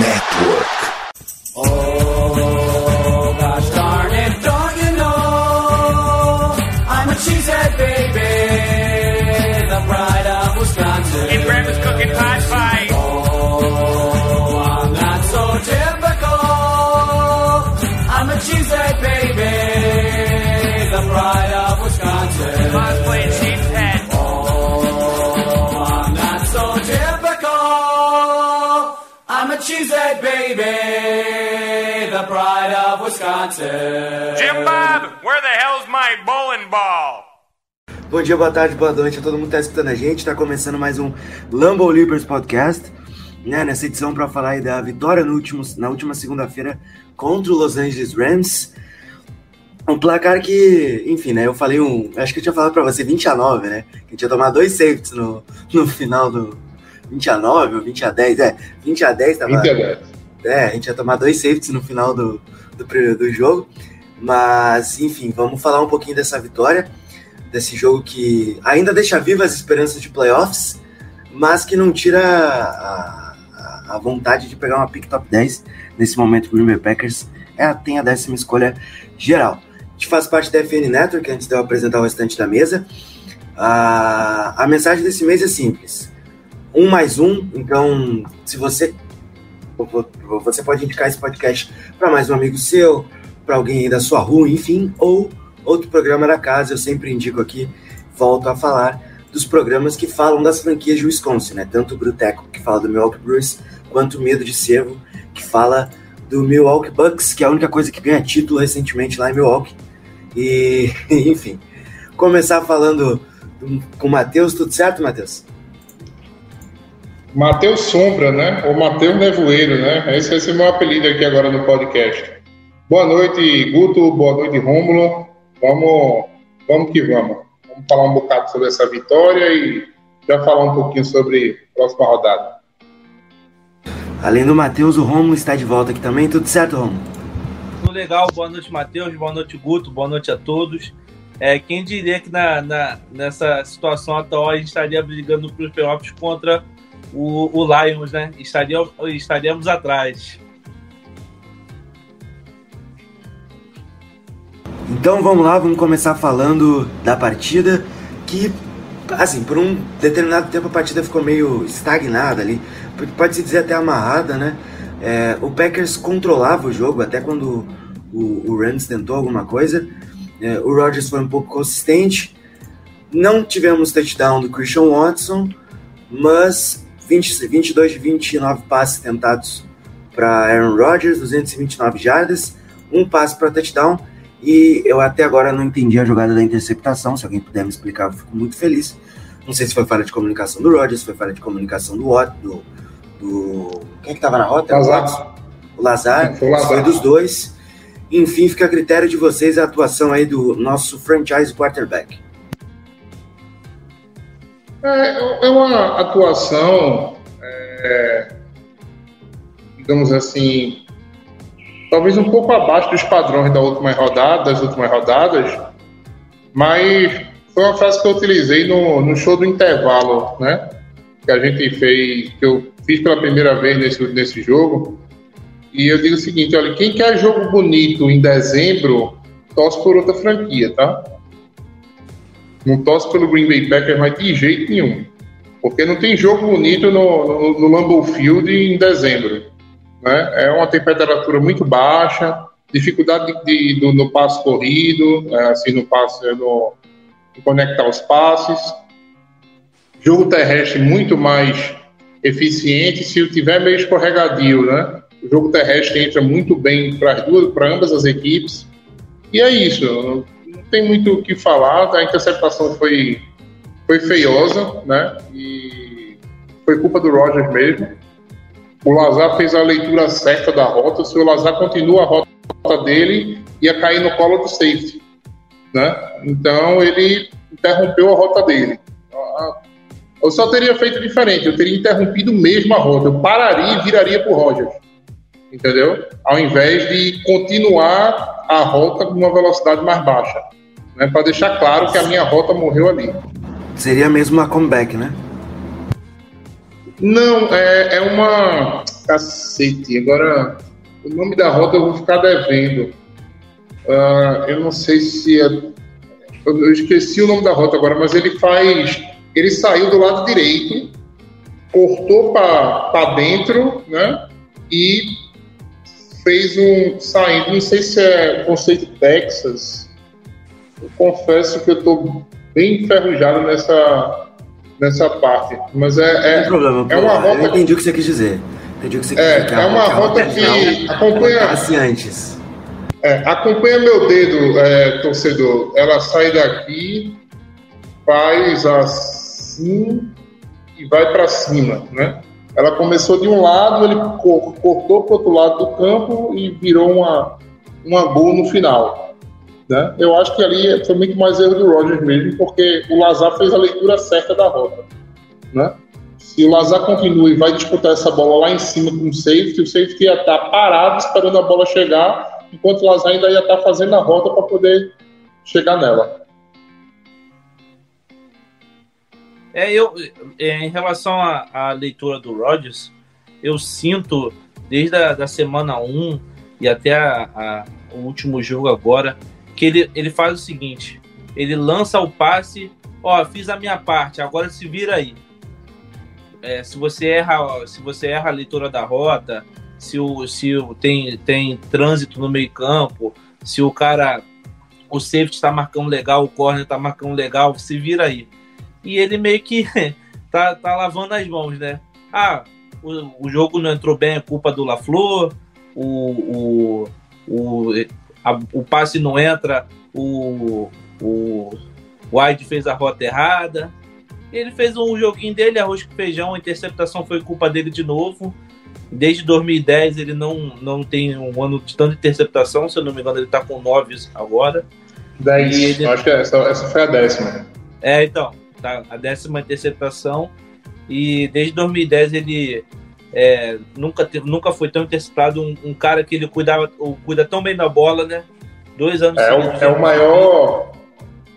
Network. Oh, Wisconsin. Jim Bob, where the hell's my bowling ball? Bom dia, boa tarde, boa noite a todo mundo que tá escutando a gente. Tá começando mais um Lambo Leapers Podcast, né? Nessa edição para falar aí da vitória no último, na última segunda-feira contra o Los Angeles Rams. Um placar que, enfim, né? Eu falei um. Acho que eu tinha falado pra você 20 a 9, né? Que a gente ia tomar dois safeties no, no final do. 20 a 9 ou 20 a 10, é. 20 a 10 tava. 20 a 10. É, a gente ia tomar dois safeties no final do, do, do jogo. Mas, enfim, vamos falar um pouquinho dessa vitória, desse jogo que ainda deixa viva as esperanças de playoffs, mas que não tira a, a- a vontade de pegar uma pick top 10 nesse momento. O Green Packers é, tem a décima escolha geral. A gente faz parte da FN Network, antes de eu apresentar o restante da mesa. A, a mensagem desse mês é simples. Um mais um, então se você você pode indicar esse podcast para mais um amigo seu, para alguém da sua rua, enfim, ou outro programa da casa. Eu sempre indico aqui, volto a falar dos programas que falam das franquias de Wisconsin, né? Tanto o Bruteco, que fala do Milwaukee Brewers, quanto o Medo de Cervo, que fala do Milwaukee Bucks, que é a única coisa que ganha título recentemente lá em Milwaukee. E, enfim, começar falando com o Matheus, tudo certo, Matheus? Matheus Sombra, né? Ou Matheus Nevoeiro, né? Esse vai ser meu apelido aqui agora no podcast. Boa noite, Guto. Boa noite, Rômulo. Vamos, vamos que vamos. Vamos falar um bocado sobre essa vitória e já falar um pouquinho sobre a próxima rodada. Além do Matheus, o Romulo está de volta aqui também. Tudo certo, Romulo? Tudo legal, boa noite, Matheus, boa noite, Guto, boa noite a todos. É, quem diria que na, na- nessa situação atual a gente estaria brigando para os playoffs contra o, o Lions, né? Estaria, estaríamos atrás. Então vamos lá, vamos começar falando da partida que, assim, por um determinado tempo a partida ficou meio estagnada ali, pode-se dizer até amarrada, né? É, o Packers controlava o jogo até quando o, o Rams tentou alguma coisa. É, o Rodgers foi um pouco consistente. Não tivemos touchdown do Christian Watson, mas 20, 22 de 29 passes tentados para Aaron Rodgers, 229 jardas, um passe para touchdown. E eu até agora não entendi a jogada da interceptação. Se alguém puder me explicar, eu fico muito feliz. Não sei se foi falha de comunicação do Rodgers, se foi falha de comunicação do Watt, do. do... Quem é que tava na rota? Lazar. O Lazar. Foi o Lazar. Foi dos dois. Enfim, fica a critério de vocês a atuação aí do nosso franchise quarterback. É, é uma atuação, é, digamos assim, talvez um pouco abaixo dos padrões da última rodada, das últimas rodadas, mas foi uma frase que eu utilizei no, no show do intervalo, né? Que a gente fez, que eu fiz pela primeira vez nesse, nesse jogo. E eu digo o seguinte: olha, quem quer jogo bonito em dezembro, torce por outra franquia, tá? Não torce pelo Green Bay Packers, mas de jeito nenhum. Porque não tem jogo bonito no, no, no Lambeau Field em dezembro. Né? É uma temperatura muito baixa, dificuldade de, de- no passo corrido, é, assim, no passe, no, no conectar os passes. Jogo terrestre muito mais eficiente se tiver meio escorregadio, né? O jogo terrestre entra muito bem para ambas as equipes. E é isso. Tem muito o que falar. A interceptação foi foi feiosa, né? E foi culpa do Rogers mesmo. O Lazar fez a leitura certa da rota. Se o Lazar continua a rota dele, ia cair no colo do safety, né? Então ele interrompeu a rota dele. Eu só teria feito diferente. Eu teria interrompido mesmo a rota. Eu pararia e viraria para o Rogers, entendeu? Ao invés de continuar a rota com uma velocidade mais baixa, né? Para deixar claro que a minha rota morreu ali. Seria mesmo uma comeback, né? Não, é, é uma. cacete. Agora, o nome da rota eu vou ficar devendo. Ah, eu não sei se é. Eu eu esqueci o nome da rota agora, mas ele faz. Ele saiu do lado direito, cortou para dentro, né? E fez um. saindo. Não sei se é conceito Texas. Eu confesso que eu estou bem enferrujado nessa, nessa parte. Mas é, é, problema, é uma Eu rota entendi o que você quis dizer. Entendi o que você quis É, dizer. é uma rota que acompanha- antes. É, acompanha meu dedo, é, torcedor. Ela sai daqui, faz assim e vai para cima, né? Ela começou de um lado, ele cor- cortou para outro lado do campo e virou uma, uma gol no final. Né? Eu acho que ali foi muito mais erro do Rogers mesmo, porque o Lazar fez a leitura certa da rota. Né? Se o Lazar continua e vai disputar essa bola lá em cima com o safety, o safety ia estar parado esperando a bola chegar, enquanto o Lazar ainda ia estar fazendo a rota para poder chegar nela. É, eu, é, em relação à, leitura do Rodgers, eu sinto, desde a da semana 1 e até a- a- o último jogo agora, que ele, ele faz o seguinte: ele lança o passe, ó, fiz a minha parte, agora se vira aí. É, se você erra, se você erra a leitura da rota, se o, se o, tem, tem trânsito no meio campo, se o cara, o safety está marcando legal, o corner está marcando legal, se vira aí e ele meio que tá, tá lavando as mãos, né? Ah, o, o jogo não entrou bem, é culpa do LaFleur, o, o, o, a- o passe não entra, o, o White fez a rota errada. Ele fez um joguinho dele, arroz com feijão, a interceptação foi culpa dele de novo. Desde 2010 ele não, não tem um ano de tanta interceptação, se eu não me engano, ele tá com 9 agora. 10. E ele- Acho que essa, essa foi a décima. É, então, tá, a décima interceptação. E desde 2010 ele é, nunca, teve, nunca foi tão interceptado. Um, um cara que ele cuidava, cuida tão bem da bola, né? Dois anos É o, é o maior.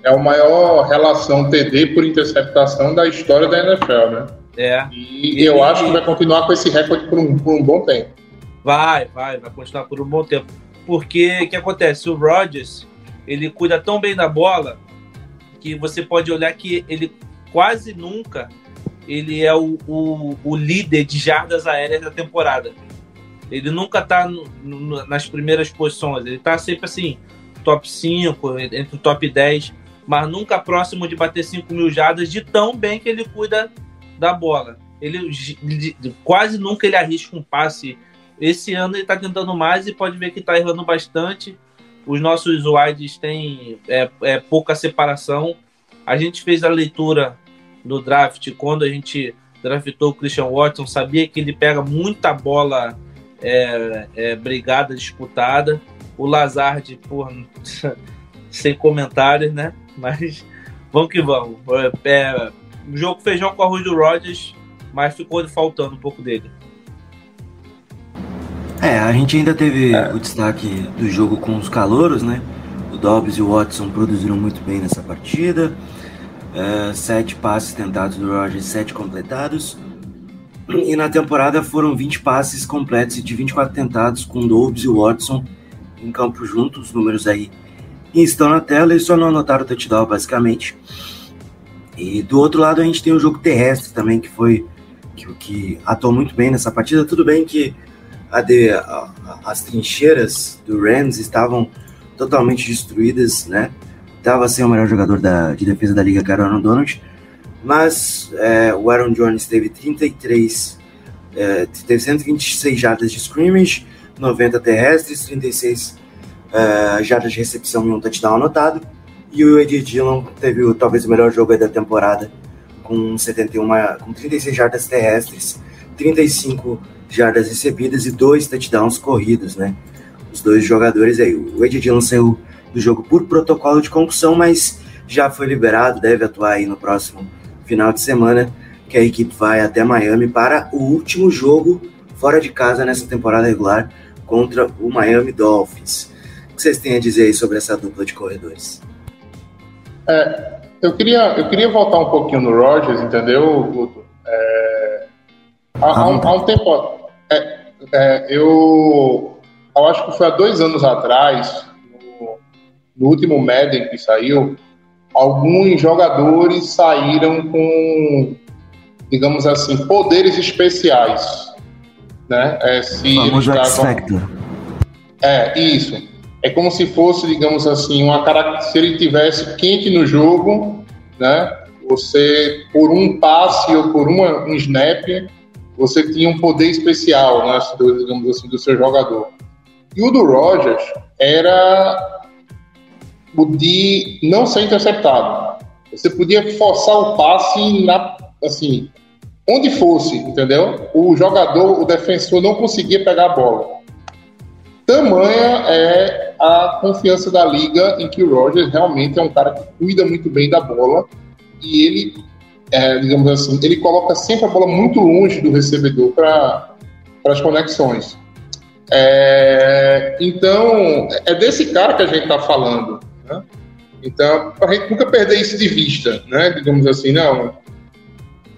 É o maior relação TD por interceptação da história da NFL, né? É, E eu acho que vai continuar com esse recorde por um, por um bom tempo. vai, vai, vai continuar por um bom tempo. Porque o que acontece? O Rodgers, ele cuida tão bem da bola que você pode olhar que ele quase nunca ele é o, o, o líder de jardas aéreas da temporada. Ele nunca tá no- no- nas primeiras posições. Ele tá sempre assim, top 5, entre o top 10, mas nunca próximo de bater 5 mil jardas de tão bem que ele cuida da bola. Ele quase nunca ele arrisca um passe. Esse ano ele tá tentando mais e pode ver que tá errando bastante. Os nossos wides têm é, é, pouca separação. A gente fez a leitura no draft quando a gente draftou o Christian Watson, sabia que ele pega muita bola é, é, brigada, disputada. O Lazard, por sem comentários, né? Mas vamos que vamos. É, é, jogo feijão com arroz do Rodgers, mas ficou faltando um pouco dele. É, a gente ainda teve o destaque do jogo com os calouros, né? O Dobbs e o Watson produziram muito bem nessa partida. É, sete passes tentados do Rogers, sete completados. E na temporada foram 20 passes completos de 24 tentados com Dobbs e Watson em campo juntos. Os números aí estão na tela, eles só não anotaram o touchdown, basicamente. E do outro lado a gente tem o jogo terrestre também, que foi que, que atuou muito bem nessa partida. Tudo bem que a de- a- a- as trincheiras do Rams estavam totalmente destruídas, né? Tava sem o melhor jogador da, de defesa da liga, que era o Aaron Donald, mas é, o Aaron Jones teve 33, é, teve 126 jardas de scrimmage, 90 terrestres, 36 é, jardas de recepção e um touchdown anotado, e o Ed Dillon teve talvez o melhor jogo da temporada, com 71, com 36 jardas terrestres, 35 jardas recebidas e dois touchdowns corridos, né? Os dois jogadores aí. O Ed Dillon saiu do jogo por protocolo de concussão, mas já foi liberado, deve atuar aí no próximo final de semana, que a equipe vai até Miami para o último jogo fora de casa nessa temporada regular contra o Miami Dolphins. O que vocês têm a dizer aí sobre essa dupla de corredores? Eu queria, eu queria voltar um pouquinho no Rogers, entendeu, Guto? É, há, há um, há um tempo, é, É, eu, eu acho que foi há dois anos atrás, no último Madden que saiu, alguns jogadores saíram com, digamos assim, poderes especiais. Né? É, se O estavam-. É, isso. É como se fosse, digamos assim, uma cara... se ele tivesse quente no jogo, né? Você, por um passe ou por uma, um snap, você tinha um poder especial, né? digamos assim, do seu jogador. E o do Rogers era de não ser interceptado. Você podia forçar o passe na, assim, onde fosse, entendeu? O jogador, o defensor não conseguia pegar a bola. Tamanha é a confiança da liga em que o Rogers realmente é um cara que cuida muito bem da bola e ele, é, digamos assim, ele coloca sempre a bola muito longe do recebedor para as conexões. É, então, é desse cara que a gente está falando. Né? Então, para a gente nunca perder isso de vista, né? digamos assim, não,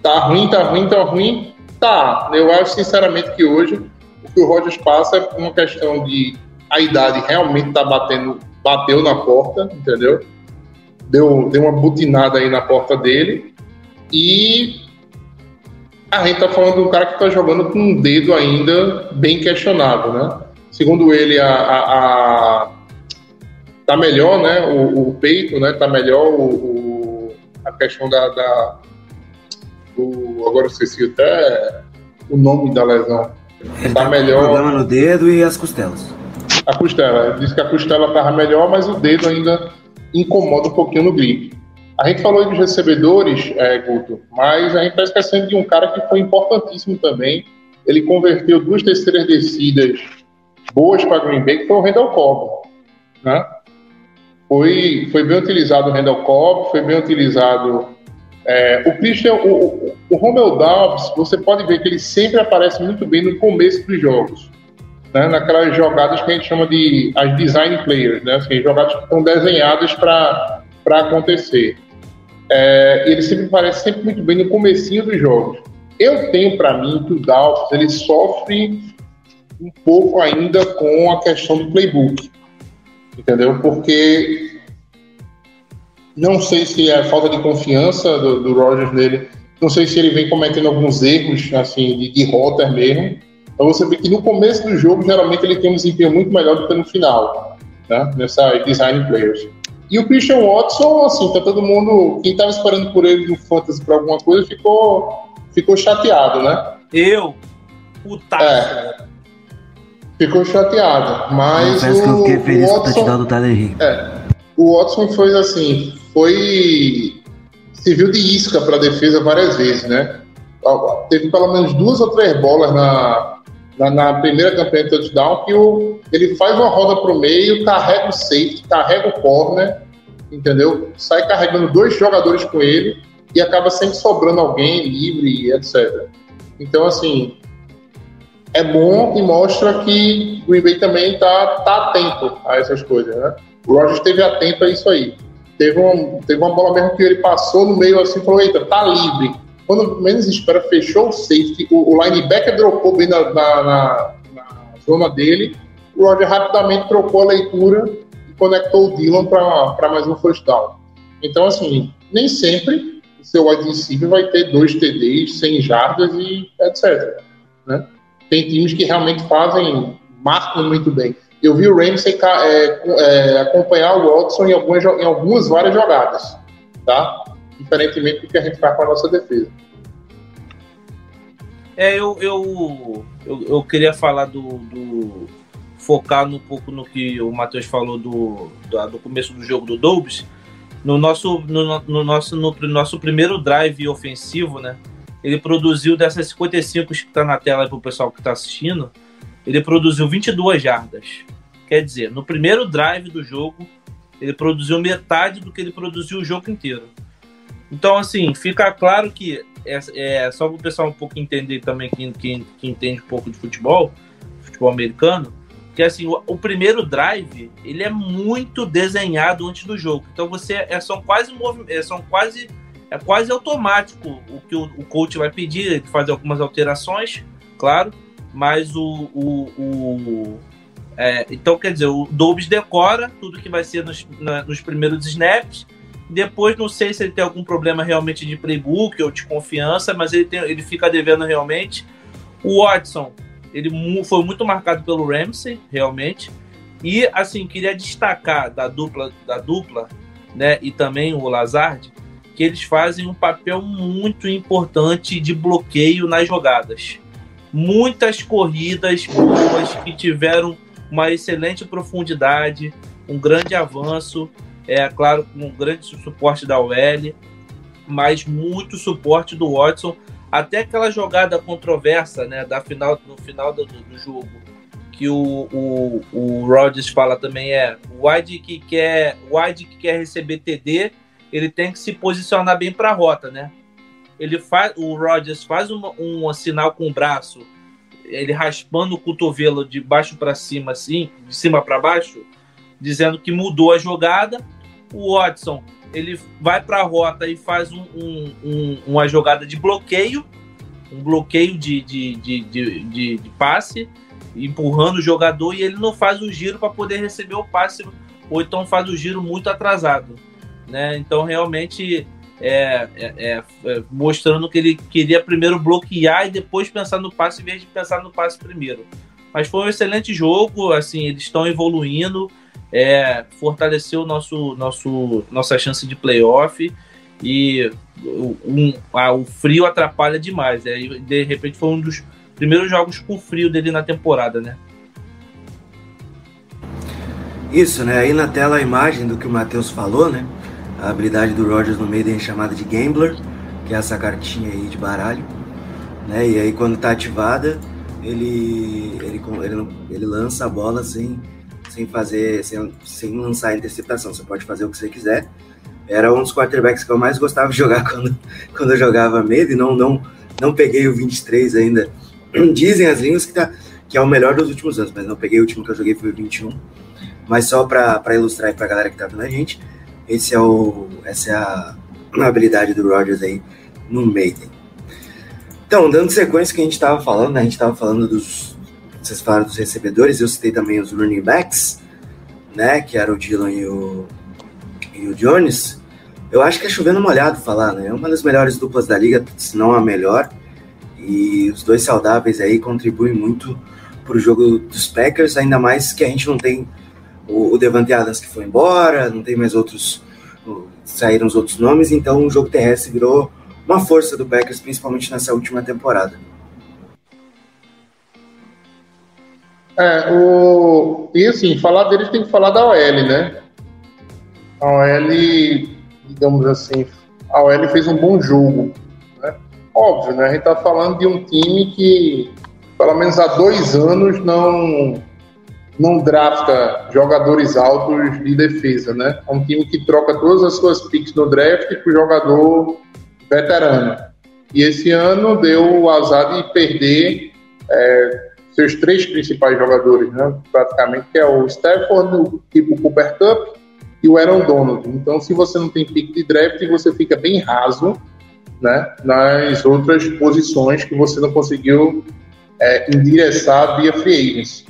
tá ruim, tá ruim, tá ruim, tá. Eu acho sinceramente que hoje o que o Rogers passa é uma questão de a idade realmente tá batendo, bateu na porta, entendeu? Deu, deu uma butinada aí na porta dele e a gente tá falando de um cara que tá jogando com um dedo ainda bem questionável, né? Segundo ele, a, a, a- tá melhor, né? O, o peito, né? Tá melhor o, o- a questão da, da o, agora eu esqueci até o nome da lesão. Ele Tá tá melhor. com problema no dedo e as costelas. A costela. Disse que a costela estava melhor, mas o dedo ainda incomoda um pouquinho no grip. A gente falou aí dos recebedores, é, Guto, mas a gente está esquecendo de um cara que foi importantíssimo também. Ele converteu duas terceiras descidas boas para Green Bay, que foi o Randall Cobb. Né? Foi, foi bem utilizado o Randall Cobb, foi bem utilizado é, o Christian, o, o, Romeo Dobbs, você pode ver que ele sempre aparece muito bem no começo dos jogos né, naquelas jogadas que a gente chama de as design players, né, assim, jogadas que estão desenhadas para acontecer. É, ele sempre aparece sempre muito bem no comecinho dos jogos. Eu tenho para mim que o Dallas ele sofre um pouco ainda com a questão do playbook, entendeu? Porque não sei se é a falta de confiança do, do Rogers nele, não sei se ele vem cometendo alguns erros assim de, de rota mesmo. Então você vê que no começo do jogo, geralmente ele tem um desempenho muito melhor do que no final, né? Nessa design players. E o Christian Watson, assim, tá todo mundo. Quem tava esperando por ele no Fantasy para alguma coisa ficou, ficou chateado, né? Eu, putaço. É. Ficou chateado. Mas Confesso que eu o, fiquei feliz o com o Watson, do Tyler Higgins. o Watson foi assim, foi serviu de isca para a defesa várias vezes, né? Teve pelo menos duas ou três bolas na, na, na primeira campanha de touchdown que o, ele faz uma roda para o meio, carrega o safety, carrega o corner, entendeu? Sai carregando dois jogadores com ele e acaba sempre sobrando alguém livre, etc. Então, assim, é bom e mostra que o Green Bay também está tá atento a essas coisas, né? O Rogers esteve atento a isso aí. Teve, um, teve uma bola mesmo que ele passou no meio assim e falou: Eita, tá livre. Quando menos espera, fechou o safety. O, o linebacker dropou bem na, na, na, na zona dele. O Roger rapidamente trocou a leitura e conectou o Dylan para mais um first down. Então, assim, nem sempre o seu wide receiver vai ter dois TDs, 100 jardas e etc. Né? Tem times que realmente fazem, marcam muito bem. Eu vi o Ramsey é, é, acompanhar o Watson em algumas, em algumas várias jogadas, tá? Diferentemente do que a gente faz com a nossa defesa. É, eu, eu, eu, eu queria falar do, do. focar um pouco no que o Matheus falou do, do, do começo do jogo do Dobbs. No nosso, no, no, nosso, no nosso primeiro drive ofensivo, né? Ele produziu dessas 55 que está na tela para o pessoal que está assistindo, ele produziu 22 jardas. Quer dizer, no primeiro drive do jogo, ele produziu metade do que ele produziu o jogo inteiro. Então, assim, fica claro que é, é só para o pessoal um pouco entender também, quem, quem, quem, entende um pouco de futebol, futebol americano, que assim, o, o, primeiro drive, ele é muito desenhado antes do jogo. Então você é, são quase é, são quase é quase automático o que o, o coach vai pedir, fazer algumas alterações, claro, mas o. o, o é, então, quer dizer, o Dobbs decora tudo que vai ser nos, na, nos primeiros snaps. Depois, não sei se ele tem algum problema realmente de playbook ou de confiança, mas ele, tem, ele fica devendo realmente. O Watson, ele foi muito marcado pelo Ramsey, realmente. E, assim, queria destacar da dupla, da dupla né, e também o Lazard, que eles fazem um papel muito importante de bloqueio nas jogadas. Muitas corridas boas que tiveram uma excelente profundidade, um grande avanço, é claro, com um grande suporte da OL, mas muito suporte do Watson, até aquela jogada controversa, né, da final, no final do, do jogo, que o, o, o Rodgers fala também é o wide que quer, wide que quer receber TD, ele tem que se posicionar bem para a rota, né? Ele faz, o Rodgers faz um, um sinal com o braço ele raspando o cotovelo de baixo para cima, assim, de cima para baixo, dizendo que mudou a jogada. O Watson ele vai para a rota e faz um, um, um, uma jogada de bloqueio, um bloqueio de, de, de, de, de passe, empurrando o jogador e ele não faz o giro para poder receber o passe, ou então faz o giro muito atrasado. Né? Então, realmente, é, é, é, é, mostrando que ele queria primeiro bloquear e depois pensar no passe, em vez de pensar no passe primeiro. Mas foi um excelente jogo, assim, eles estão evoluindo, é, fortaleceu nosso, nosso, nossa chance de playoff e um, ah, o frio atrapalha demais. Né? de repente foi um dos primeiros jogos com frio dele na temporada, né? Isso, né? Aí na tela a imagem do que o Matheus falou, né? A habilidade do Rogers no meio é chamada de Gambler, que é essa cartinha aí de baralho. Né? E aí quando está ativada, ele, ele, ele, ele lança a bola sem, sem fazer, sem, sem lançar a interceptação. Você pode fazer o que você quiser. Era um dos quarterbacks que eu mais gostava de jogar quando, quando eu jogava e não, não, não peguei o 23 ainda. Dizem as línguas que, tá, que é o melhor dos últimos anos, mas não peguei o último que eu joguei foi o 21. Mas só para ilustrar para a galera que tá vendo a gente, esse é o, essa é a, habilidade do Rogers aí no Maiden. Então, dando sequência que a gente estava falando, né? a gente estava falando dos. Vocês falaram dos recebedores, eu citei também os running backs, né? Que eram o Dylan e o, e o Jones. Eu acho que é chovendo molhado falar, né? É uma das melhores duplas da liga, se não a melhor. E os dois saudáveis aí contribuem muito para o jogo dos Packers, ainda mais que a gente não tem o, o Devante Adams que foi embora, não tem mais outros, saíram os outros nomes, então o jogo terrestre virou uma força do Packers, principalmente nessa última temporada. É, o... E assim, falar deles tem que falar da OL, né? A OL, digamos assim, a OL fez um bom jogo. Né? Óbvio, né? A gente tá falando de um time que, pelo menos há dois anos, não não drafta jogadores altos de defesa, né? É um time que troca todas as suas picks no draft por jogador veterano. E esse ano deu o azar de perder é, seus três principais jogadores, né? Praticamente, que é o Stafford, o tipo Cooper Cup e o Aaron Donald. Então, se você não tem pick de draft, você fica bem raso, né? Nas outras posições que você não conseguiu é, endereçar via free agency.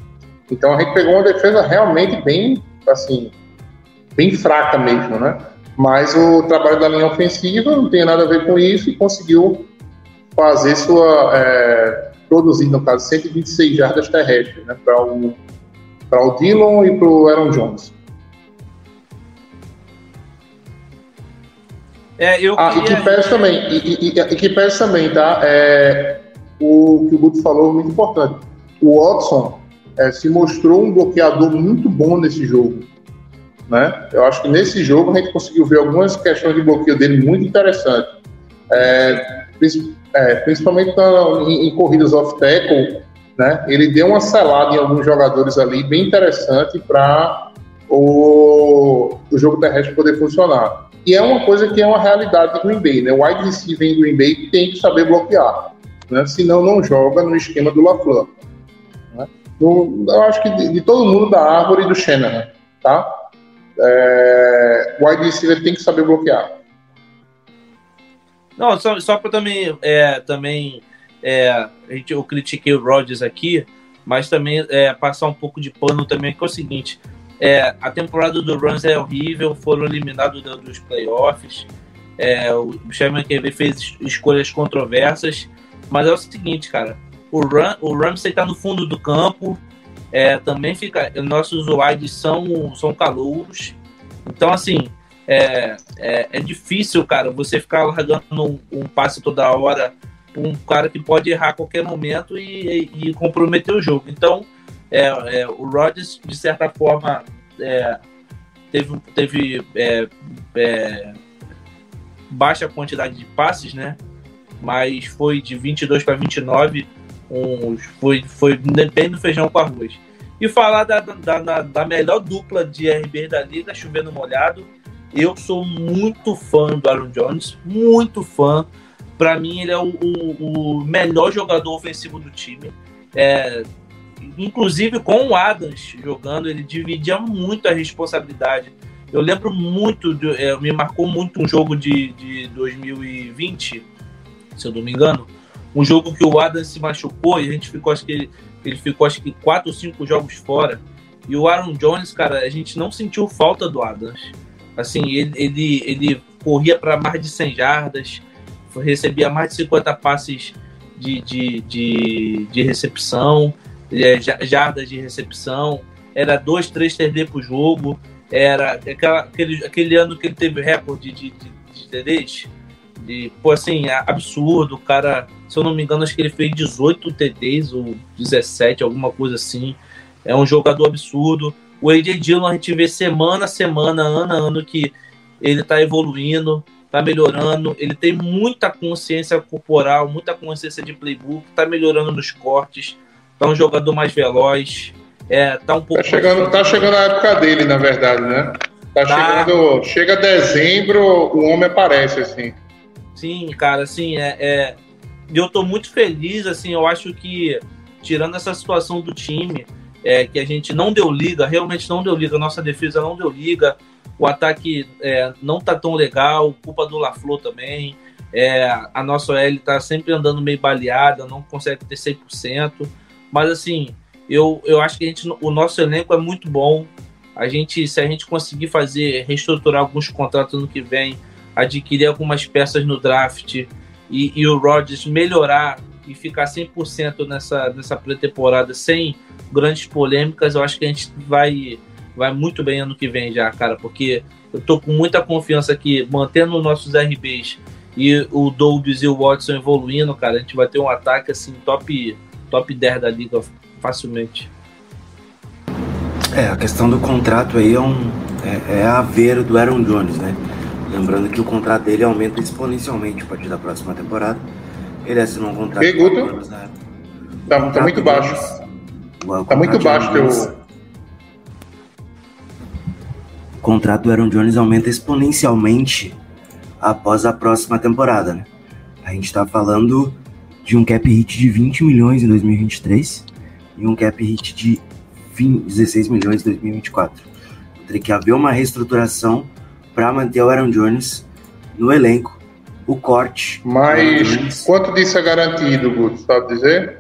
Então a gente pegou uma defesa realmente bem, assim, bem fraca mesmo, né? Mas o trabalho da linha ofensiva não tem nada a ver com isso e conseguiu fazer sua. É, produzir, no caso, 126 jardas terrestres, né? Para o, o Dillon e para o Aaron Jones. É, eu ah, queria... e que pese também, e, e, e, que pese também, tá? É, o que o Guto falou é muito importante. O Watson, é, se mostrou um bloqueador muito bom nesse jogo. Né? Eu acho que nesse jogo a gente conseguiu ver algumas questões de bloqueio dele muito interessantes. É, é, principalmente na, em, em, corridas off-tackle, né? ele deu uma selada em alguns jogadores ali bem interessante para o, o jogo terrestre poder funcionar. E é uma coisa que é uma realidade do Green Bay. Né? O wide receiver em Green Bay tem que saber bloquear, né? senão não joga no esquema do LaFleur do, eu acho que de, de, todo mundo da árvore e do Shanahan, tá? É, o wide receiver tem que saber bloquear. Não, só, só para também, é, também é, a gente, eu critiquei o Rodgers aqui, mas também é, passar um pouco de pano também, que é o seguinte, é, a temporada do Rams é horrível, foram eliminados do, dos playoffs, é, o Sherman QV fez escolhas controversas, mas é o seguinte, cara, o, Ram, o Ramsey tá no fundo do campo, é, também fica. Nossos wides são, são calouros. Então, assim, é, é, é, difícil, cara, você ficar largando um, um passe toda hora um cara que pode errar a qualquer momento e, e, e comprometer o jogo. Então, é, é o Rodgers, de certa forma, é, teve, teve baixa quantidade de passes, né? Mas foi de 22 para 29 um, foi, foi bem no feijão com arroz. E falar da, da, da, melhor dupla de RB da liga, chovendo molhado. Eu sou muito fã do Aaron Jones, muito fã. Para mim, ele é o, o, o, melhor jogador ofensivo do time. É, inclusive com o Adams jogando, ele dividia muito a responsabilidade. Eu lembro muito, de, é, me marcou muito um jogo de, de 2020, se eu não me engano, um jogo que o Adams se machucou e a gente ficou, acho que ele, ele ficou acho que quatro ou cinco jogos fora. E o Aaron Jones, cara, a gente não sentiu falta do Adams. Assim, ele, ele, ele corria para mais de 100 jardas, recebia mais de 50 passes de, de, de, de recepção, é, jardas de recepção, era 2, 3 TD por jogo, era aquela, aquele, aquele ano que ele teve recorde de, de, de TDs, de, pô, assim, absurdo, o cara se eu não me engano, acho que ele fez 18 TDs ou 17, alguma coisa assim. É um jogador absurdo. O AJ Dillon a gente vê semana a semana, ano a ano, que ele tá evoluindo, tá melhorando. Ele tem muita consciência corporal, muita consciência de playbook, tá melhorando nos cortes. Tá um jogador mais veloz. É, tá um pouco. Tá chegando, tá chegando a época dele, na verdade, né? Tá, tá. chegando. Chega dezembro, o homem aparece, assim. Sim, cara, assim, é, é e eu tô muito feliz, assim, eu acho que, tirando essa situação do time, é, que a gente não deu liga, realmente não deu liga, nossa defesa não deu liga, o ataque é, não tá tão legal, culpa do LaFleur também, é, a nossa OL tá sempre andando meio baleada, não consegue ter 100%, mas assim, eu, eu acho que a gente, o nosso elenco é muito bom, a gente, se a gente conseguir fazer, reestruturar alguns contratos no que vem, adquirir algumas peças no draft, e, e o Rodgers melhorar e ficar 100% nessa, nessa pré-temporada sem grandes polêmicas, eu acho que a gente vai, vai muito bem ano que vem já, cara, porque eu tô com muita confiança que mantendo nossos RBs e o Dobbs e o Watson evoluindo, cara, a gente vai ter um ataque assim top, top 10 da liga facilmente. É, a questão do contrato aí é, um, é, é a ver do Aaron Jones, né? Lembrando que o contrato dele aumenta exponencialmente a partir da próxima temporada. Ele assinou um contrato. E Guto? Né? Tá, tá muito baixo. tá muito baixo teu. O contrato do Aaron Jones aumenta exponencialmente após a próxima temporada, né? A gente tá falando de um cap hit de 20 milhões em 2023 e um cap hit de 20, 16 milhões em 2024. Teria que haver uma reestruturação para manter o Aaron Jones no elenco. O corte. Mas quanto disso é garantido, Guto? Sabe dizer?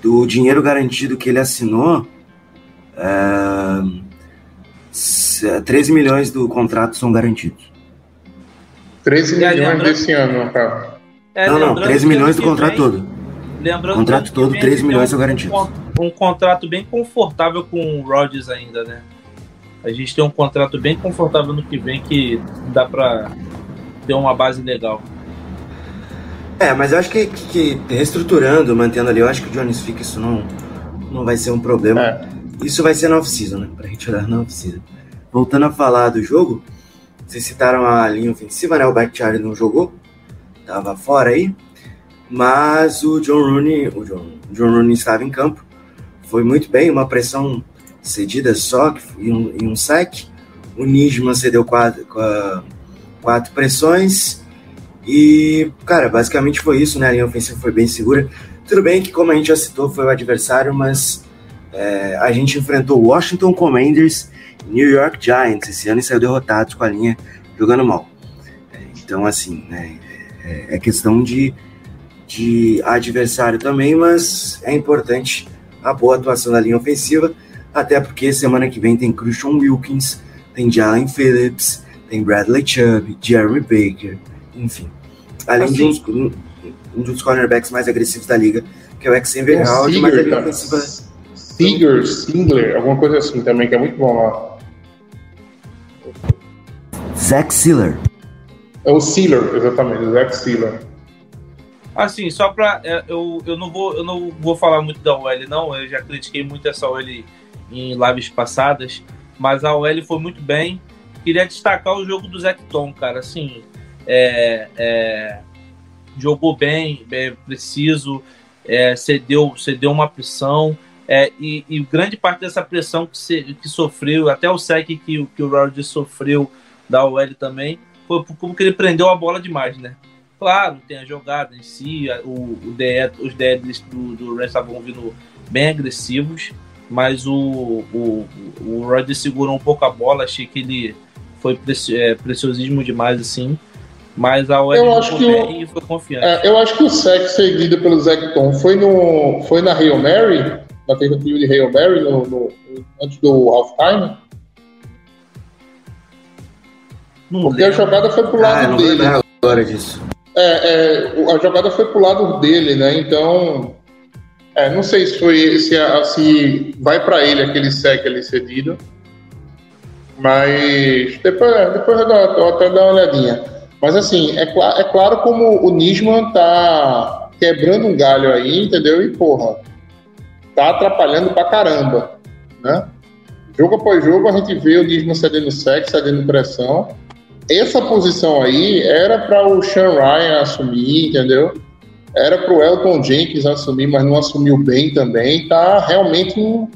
Do dinheiro garantido que ele assinou, é... 13 milhões do contrato são garantidos. 13 milhões desse ano, cara. É, não, não, 13 milhões do contrato vem, todo. Lembrando contrato todo, 13 milhões são garantidos. Um, um contrato bem confortável com o Rodgers ainda, né? A gente tem um contrato bem confortável no que vem que dá para ter uma base legal. É, mas eu acho que, que, que reestruturando, mantendo ali, eu acho que o Jones fica isso não, não vai ser um problema. É. Isso vai ser na off-season, né? Pra gente olhar na off-season. Voltando a falar do jogo, vocês citaram a linha ofensiva, né? O Bakhtiari não jogou, tava fora aí. Mas o John Rooney, o John, John Rooney estava em campo, foi muito bem, uma pressão cedidas só e um, e um. O Nijman cedeu quatro, quatro pressões. E, cara, basicamente foi isso, né? A linha ofensiva foi bem segura. Tudo bem que, como a gente já citou, foi o adversário, mas é, a gente enfrentou Washington Commanders e New York Giants esse ano e saiu derrotados com a linha jogando mal. É, então, assim, né, é, é questão de de adversário também, mas é importante a boa atuação da linha ofensiva, até porque semana que vem tem Christian Wilkins, tem Jalen Phillips, tem Bradley Chubb, Jeremy Baker, enfim. Além Assim- de um, um dos cornerbacks mais agressivos da liga, que é o Xavier Howard, mas cara. ofensiva Seager, Singler, alguma coisa assim também, que é muito bom lá. Zach Sealer. É o Sealer, exatamente, o Zach Sealer. Assim, só pra. é, Eu, eu, não vou, eu não vou falar muito da OL, não. Eu já critiquei muito essa OL em lives passadas. Mas a OL foi muito bem. Queria destacar o jogo do Zecton, cara. Assim, é, é, jogou bem, bem preciso, é, cedeu, cedeu uma pressão. é, e, e grande parte dessa pressão que, se- que sofreu, até o sec que, o- que o Rodgers sofreu da OL também, foi como que ele prendeu a bola demais, né? Claro, tem a jogada em si, a- o, o DE, os DEs do, do Rams estavam vindo bem agressivos, mas o, o, o Rodgers segurou um pouco a bola, achei que ele foi preci- é, preciosismo demais, assim, mas a OL Eu acho que e foi confiante. É, eu acho que o sec seguido pelo Zecton foi, no, foi na Hail Mary, na tentativa de Hail Mary, no, no- antes do halftime, Não porque a jogada foi pro Ah, lado eu não dele. agora disso. É, é, a jogada foi pro lado dele, né? Então, é, não sei se foi se, a- se vai para ele aquele sec ali cedido, mas depois, depois eu, dou, eu até dar uma olhadinha. Mas assim, é, cla- é claro como o Nisman tá quebrando um galho aí, entendeu? E porra, tá atrapalhando pra caramba, né? Jogo após jogo a gente vê o Nisman cedendo sec, cedendo pressão essa posição aí era para o Sean Ryan assumir, entendeu? Era para o Elton Jenkins assumir, mas não assumiu bem também. Tá realmente um,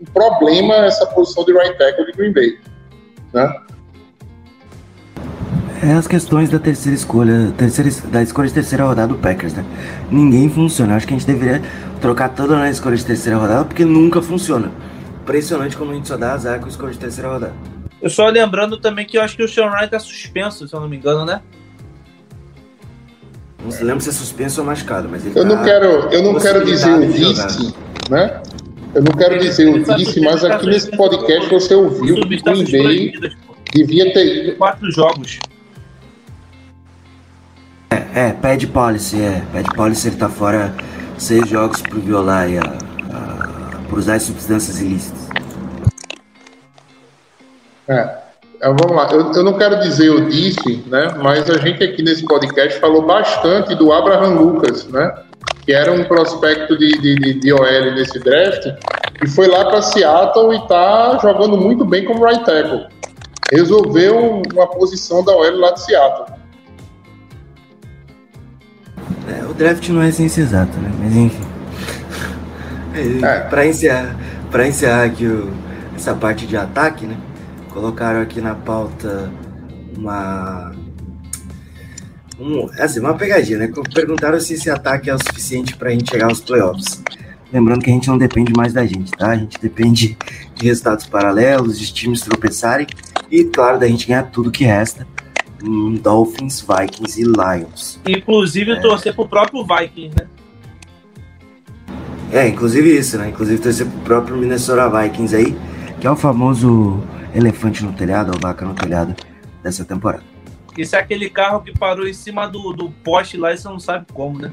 um problema essa posição de right tackle de Green Bay, né? É as questões da terceira escolha, terceira, da escolha de terceira rodada do Packers, né? Ninguém funciona. Acho que a gente deveria trocar toda a escolha de terceira rodada, porque nunca funciona. Impressionante como a gente só dá azar com a escolha de terceira rodada. Eu só lembrando também que eu acho que o Sean Ryan tá suspenso, se eu não me engano, né? Não se lembra se é suspenso ou machucado, mas ele Eu tá não quero, eu não quero dizer o vice, né? Eu não quero dizer o vice, mas aqui nesse podcast você ouviu que o Bay devia ter ido. Quatro jogos. É, pad policy, é. Pad policy ele tá fora seis jogos por violar e a, a- por usar as substâncias ilícitas. É. Então, vamos lá, eu, eu não quero dizer eu disse, né? Mas a gente aqui nesse podcast falou bastante do Abraham Lucas, né? Que era um prospecto de, de, de, OL nesse draft, e foi lá para Seattle e tá jogando muito bem como right tackle. Resolveu uma posição da OL lá de Seattle. É, o draft não é ciência exata, né? Mas enfim. É. Pra encerrar, pra encerrar aqui o- essa parte de ataque, né? Colocaram aqui na pauta uma. Um, assim, uma pegadinha, né? Perguntaram se esse ataque é o suficiente pra gente chegar aos playoffs. Lembrando que a gente não depende mais da gente, tá? A gente depende de resultados paralelos, de times tropeçarem e, claro, da gente ganhar tudo que resta. Hum, Dolphins, Vikings e Lions. Inclusive torcer pro próprio Vikings, né? É, inclusive isso, né? Inclusive torcer pro próprio Minnesota Vikings aí, que é o famoso elefante no telhado, ou vaca no telhado dessa temporada. Isso é aquele carro que parou em cima do, do poste lá e você não sabe como, né?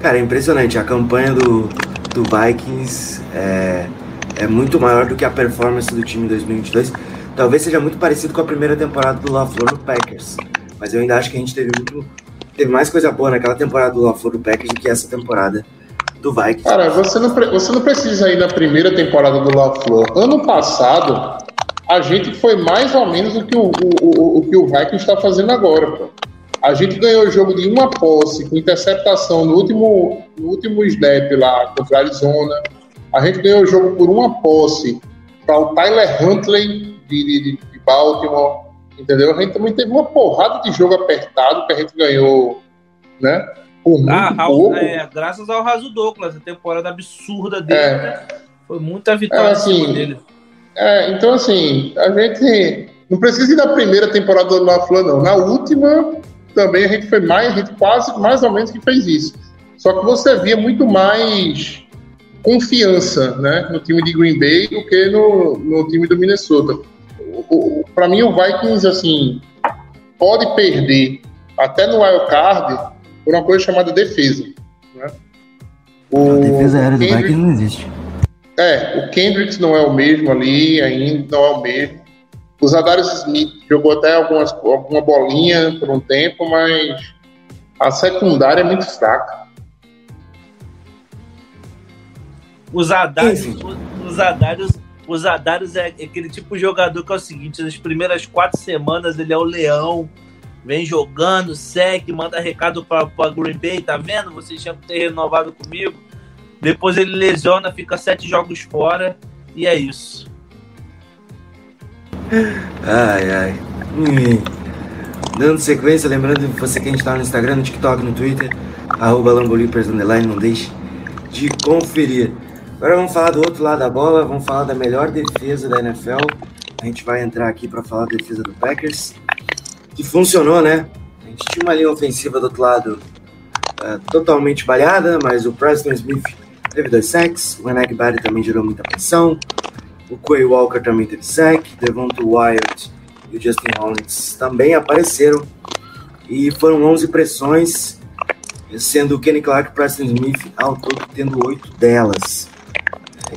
Cara, é impressionante. A campanha do, do Vikings é, é muito maior do que a performance do time em 2022. Talvez seja muito parecido com a primeira temporada do LaFleur no Packers. Mas eu ainda acho que a gente teve muito. Teve mais coisa boa naquela temporada do LaFleur do Packers do que essa temporada do Vikings. Cara, você não, você não precisa ir na primeira temporada do LaFleur. Ano passado, a gente foi mais ou menos o que o, o, o, que o Vikings está fazendo agora, pô. A gente ganhou o jogo de uma posse com interceptação no último, no último snap lá contra a Arizona. A gente ganhou o jogo por uma posse para o Tyler Huntley de, de, de- de Baltimore. Entendeu? A gente também teve uma porrada de jogo apertado que a gente ganhou, né? Por muito Ah, pouco. é, graças ao Raso Douglas, a temporada absurda dele, É. né? Foi muita vitória É, assim, dele. É, então assim, a gente não precisa ir na primeira temporada do LaFleur, não. Na última, também a gente foi mais, a gente quase mais ou menos que fez isso. Só que você via muito mais confiança né, no time de Green Bay do que no, no time do Minnesota. Para mim, o Vikings assim pode perder até no wild card por uma coisa chamada defesa. Né? O a defesa aérea do Vikings não existe. É, o Kendricks não é o mesmo ali, ainda não é o mesmo. O Zadarius Smith jogou até algumas, alguma bolinha por um tempo, mas a secundária é muito fraca. Os Zadarius, os Zadarius, os Zadarius é aquele tipo de jogador que é o seguinte: nas primeiras quatro semanas ele é o leão, vem jogando, segue, manda recado para Green Bay, tá vendo? Vocês tinham que ter renovado comigo. Depois ele lesiona, fica sete jogos fora e é isso. Ai, ai. Hum. Dando sequência, lembrando você que a gente tá no Instagram, no TikTok, no Twitter, arroba não deixe de conferir. Agora vamos falar do outro lado da bola, vamos falar da melhor defesa da NFL. A gente vai entrar aqui para falar da defesa do Packers, que funcionou, né? A gente tinha uma linha ofensiva do outro lado uh, totalmente balhada, mas o Preston Smith teve dois sacks, o Enek Barry também gerou muita pressão, o Quay Walker também teve sack, Devonta Wyatt e o Justin Hollins também apareceram e foram 11 pressões, sendo o Kenny Clark e o Preston Smith ao todo tendo oito delas.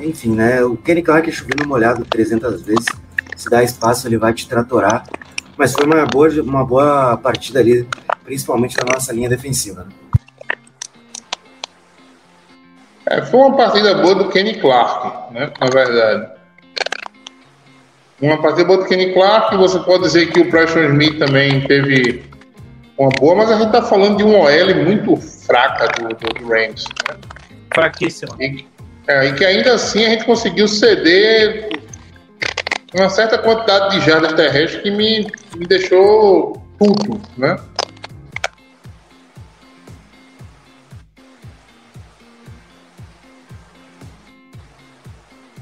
Enfim, né? O Kenny Clark chovendo molhado 300 vezes. Se dá espaço, ele vai te tratorar. Mas foi uma boa, uma boa partida ali, principalmente na nossa linha defensiva. Né? É, foi uma partida boa do Kenny Clark, né? Na verdade. Uma partida boa do Kenny Clark, você pode dizer que o Preston Smith também teve uma boa, mas a gente tá falando de um OL muito fraca do, do, do Rams. Né? Fraquíssima. E, é, e que ainda assim a gente conseguiu ceder uma certa quantidade de jardas terrestres que me, me deixou puto, né?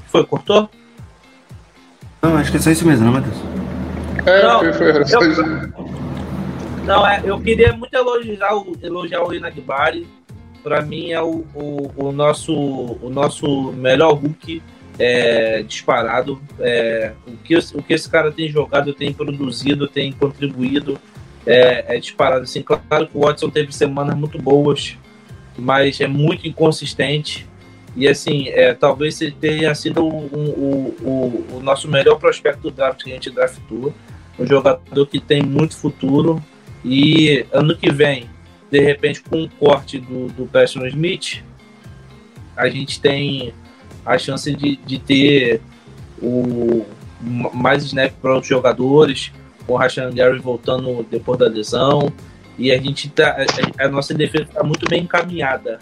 Foi, cortou? Não, acho que é só isso mesmo, não, Matheus? É, Não, foi, foi, eu- Não, é, eu queria muito elogiar o, elogiar o Inagbari. Pra mim é o, o, o nosso, o nosso melhor Hulk é, disparado. É, o, que, o que esse cara tem jogado, tem produzido, tem contribuído é, é disparado. Assim, claro que o Watson teve semanas muito boas, mas é muito inconsistente. E assim, é, talvez tenha sido o, o, nosso melhor prospecto do draft que a gente draftou. Um jogador que tem muito futuro. E ano que vem, de repente, com o corte do, do Preston Smith, a gente tem a chance de, de ter o, mais snap para outros jogadores, com o Rashan Gary voltando depois da lesão. E a gente tá. A, nossa defesa está muito bem encaminhada.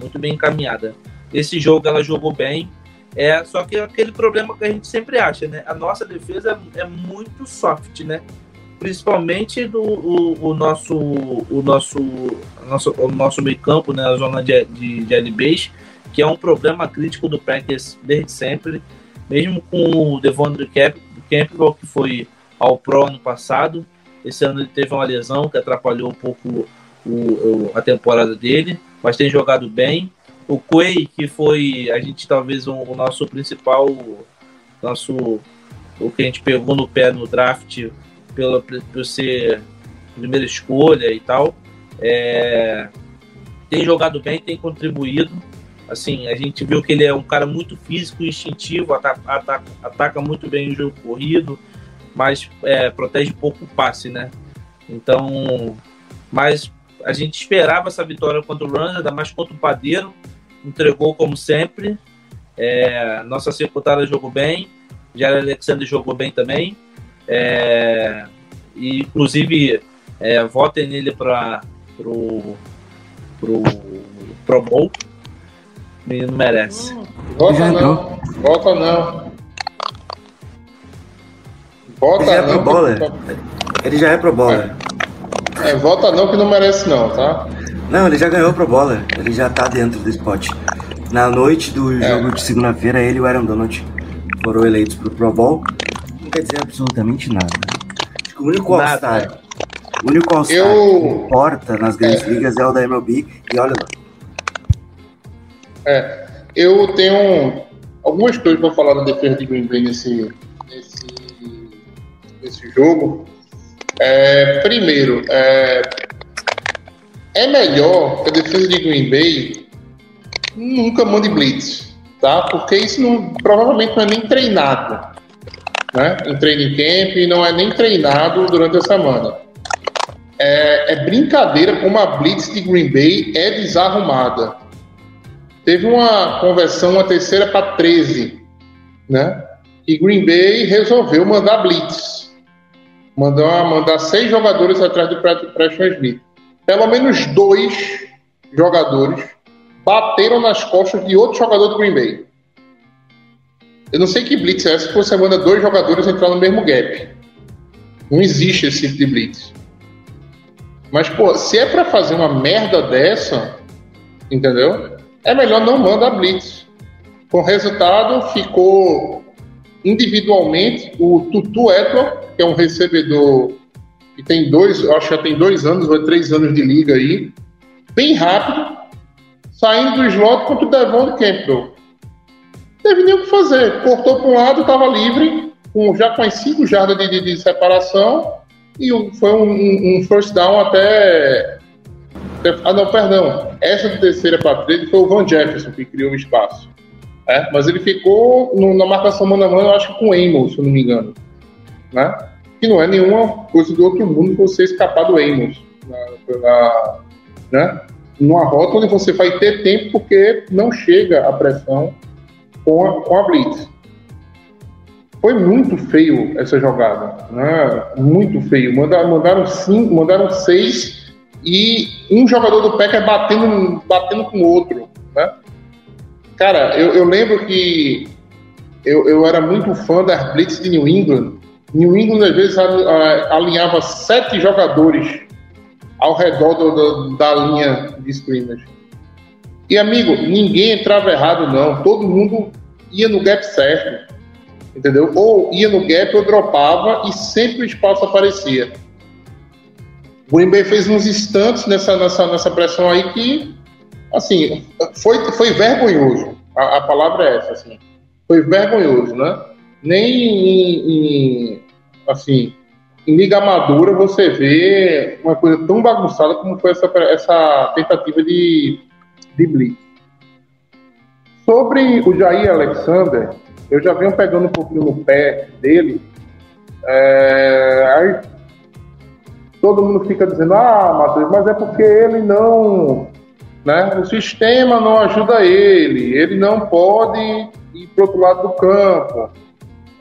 Muito bem encaminhada. Esse jogo ela jogou bem. É, só que é aquele problema que a gente sempre acha, né? A nossa defesa é, é muito soft, né? Principalmente do o, o nosso o nosso nosso, o nosso meio campo, né? A zona de, de, de LBs, que é um problema crítico do Packers desde sempre. Mesmo com o Devondre Camp, Campbell, que foi ao Pro ano passado. Esse ano ele teve uma lesão que atrapalhou um pouco o, o- a temporada dele, mas tem jogado bem. O Quay, que foi a gente talvez um- o nosso principal, nosso o que a gente pegou no pé no draft pela, por ser primeira escolha e tal, é, tem jogado bem, tem contribuído. Assim, a gente viu que ele é um cara muito físico e instintivo, ata- ata- ataca muito bem o jogo corrido, mas é, protege pouco o passe, né? Então, mas a gente esperava essa vitória contra o Rams, ainda mais contra o Padeiro, entregou como sempre. É, nossa secretária jogou bem, Jair Alexander jogou bem também. É, e, inclusive, é, votem nele para pro, pro Pro Bowl. O menino merece. Vota Já não. Vota não. Vota Ele já é não. pro bowler. que- Ele já é pro bowler. É, vota não que não merece não, tá? Não, ele já ganhou pro bowler. Ele já tá dentro do spot. Na noite do É. jogo de segunda-feira, ele e o Aaron Donald foram eleitos pro Pro Bowl. Não quer dizer absolutamente nada. Acho que o único Nada. All-Star. O único All-Star Eu- que importa nas grandes ligas é o da MLB e olha lá. É, eu tenho algumas coisas para falar da defesa de Green Bay nesse, nesse, nesse jogo. É, primeiro, é, é melhor que a defesa de Green Bay nunca mande blitz, tá? Porque isso não, provavelmente não é nem treinado, né? Em training camp e não é nem treinado durante a semana. É, é brincadeira como a blitz de Green Bay é desarrumada teve uma conversão, uma terceira para 13, né? E Green Bay resolveu mandar blitz. Mandar, mandar seis jogadores atrás do Pre- Preston Smith. Pelo menos dois jogadores bateram nas costas de outro jogador do Green Bay. Eu não sei que blitz é essa que você manda dois jogadores entrar no mesmo gap. Não existe esse tipo de blitz. Mas, pô, se é para fazer uma merda dessa, entendeu? É melhor não mandar blitz. Com resultado, ficou individualmente o Tutu Eto, que é um recebedor que tem dois, acho que já tem dois anos ou três anos de liga aí, bem rápido, saindo do slot contra o Devon Campbell. Teve nem o que fazer. Cortou para um lado, estava livre, com, já com as cinco jardas de, de- de separação, e o- foi um, um- um first down até ah, não, perdão. Essa terceira para 13 foi o Van Jefferson que criou o espaço. É, mas ele ficou no- na marcação mano a mano, eu acho que com o Amos, se eu não me engano. Né? Que não é nenhuma coisa do outro mundo você escapar do Amos. Na, na- né? Numa rota onde você vai ter tempo porque não chega a pressão com a, com a Blitz. Foi muito feio essa jogada. Né? Muito feio. Mandaram, mandaram, cinco, mandaram seis e um jogador do Packers batendo, batendo com o outro, né? Cara, eu, eu lembro que eu, eu era muito fã das Blitz de New England. New England, às vezes, alinhava sete jogadores ao redor do- do- da linha de scrimmage. E, amigo, ninguém entrava errado, não. Todo mundo ia no gap certo, entendeu? Ou ia no gap ou dropava e sempre o espaço aparecia. O Green Bay fez uns instantes nessa, nessa, nessa pressão aí que, assim, foi, foi vergonhoso. A, a palavra é essa, assim. Foi vergonhoso, né? Nem em, em, assim, em liga amadora você vê uma coisa tão bagunçada como foi essa, essa tentativa de, de blitz. Sobre o Jair Alexander, eu já venho pegando um pouquinho no pé dele. É, todo mundo fica dizendo, ah, Matheus, mas é porque ele não. Né, o sistema não ajuda ele, ele não pode ir para outro lado do campo.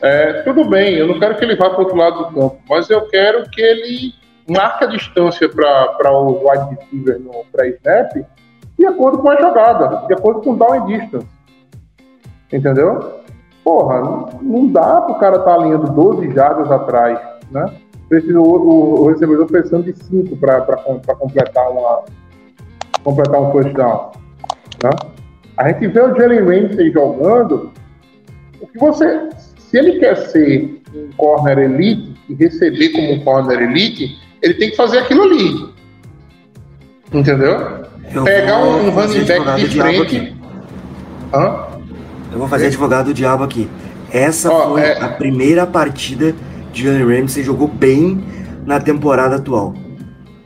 É, tudo bem, eu não quero que ele vá para outro lado do campo, mas eu quero que ele marque a distância para o wide receiver no pré-snap de acordo com a jogada, de acordo com o down distance. Entendeu? Porra, não, não dá para o cara estar tá alinhando 12 jardas atrás, né? Precisa, o, o, recebedor precisando de 5 para completar, uma, completar um first down. Né? A gente vê o Jalen Ramsey jogando, o que você, se ele quer ser um corner elite e receber como um corner elite, ele tem que fazer aquilo ali. Entendeu? Eu Pegar um, running back de frente. Hã? Eu vou fazer advogado do diabo aqui. Essa Ó, foi é- a primeira partida Jalen Ramsey jogou bem na temporada atual.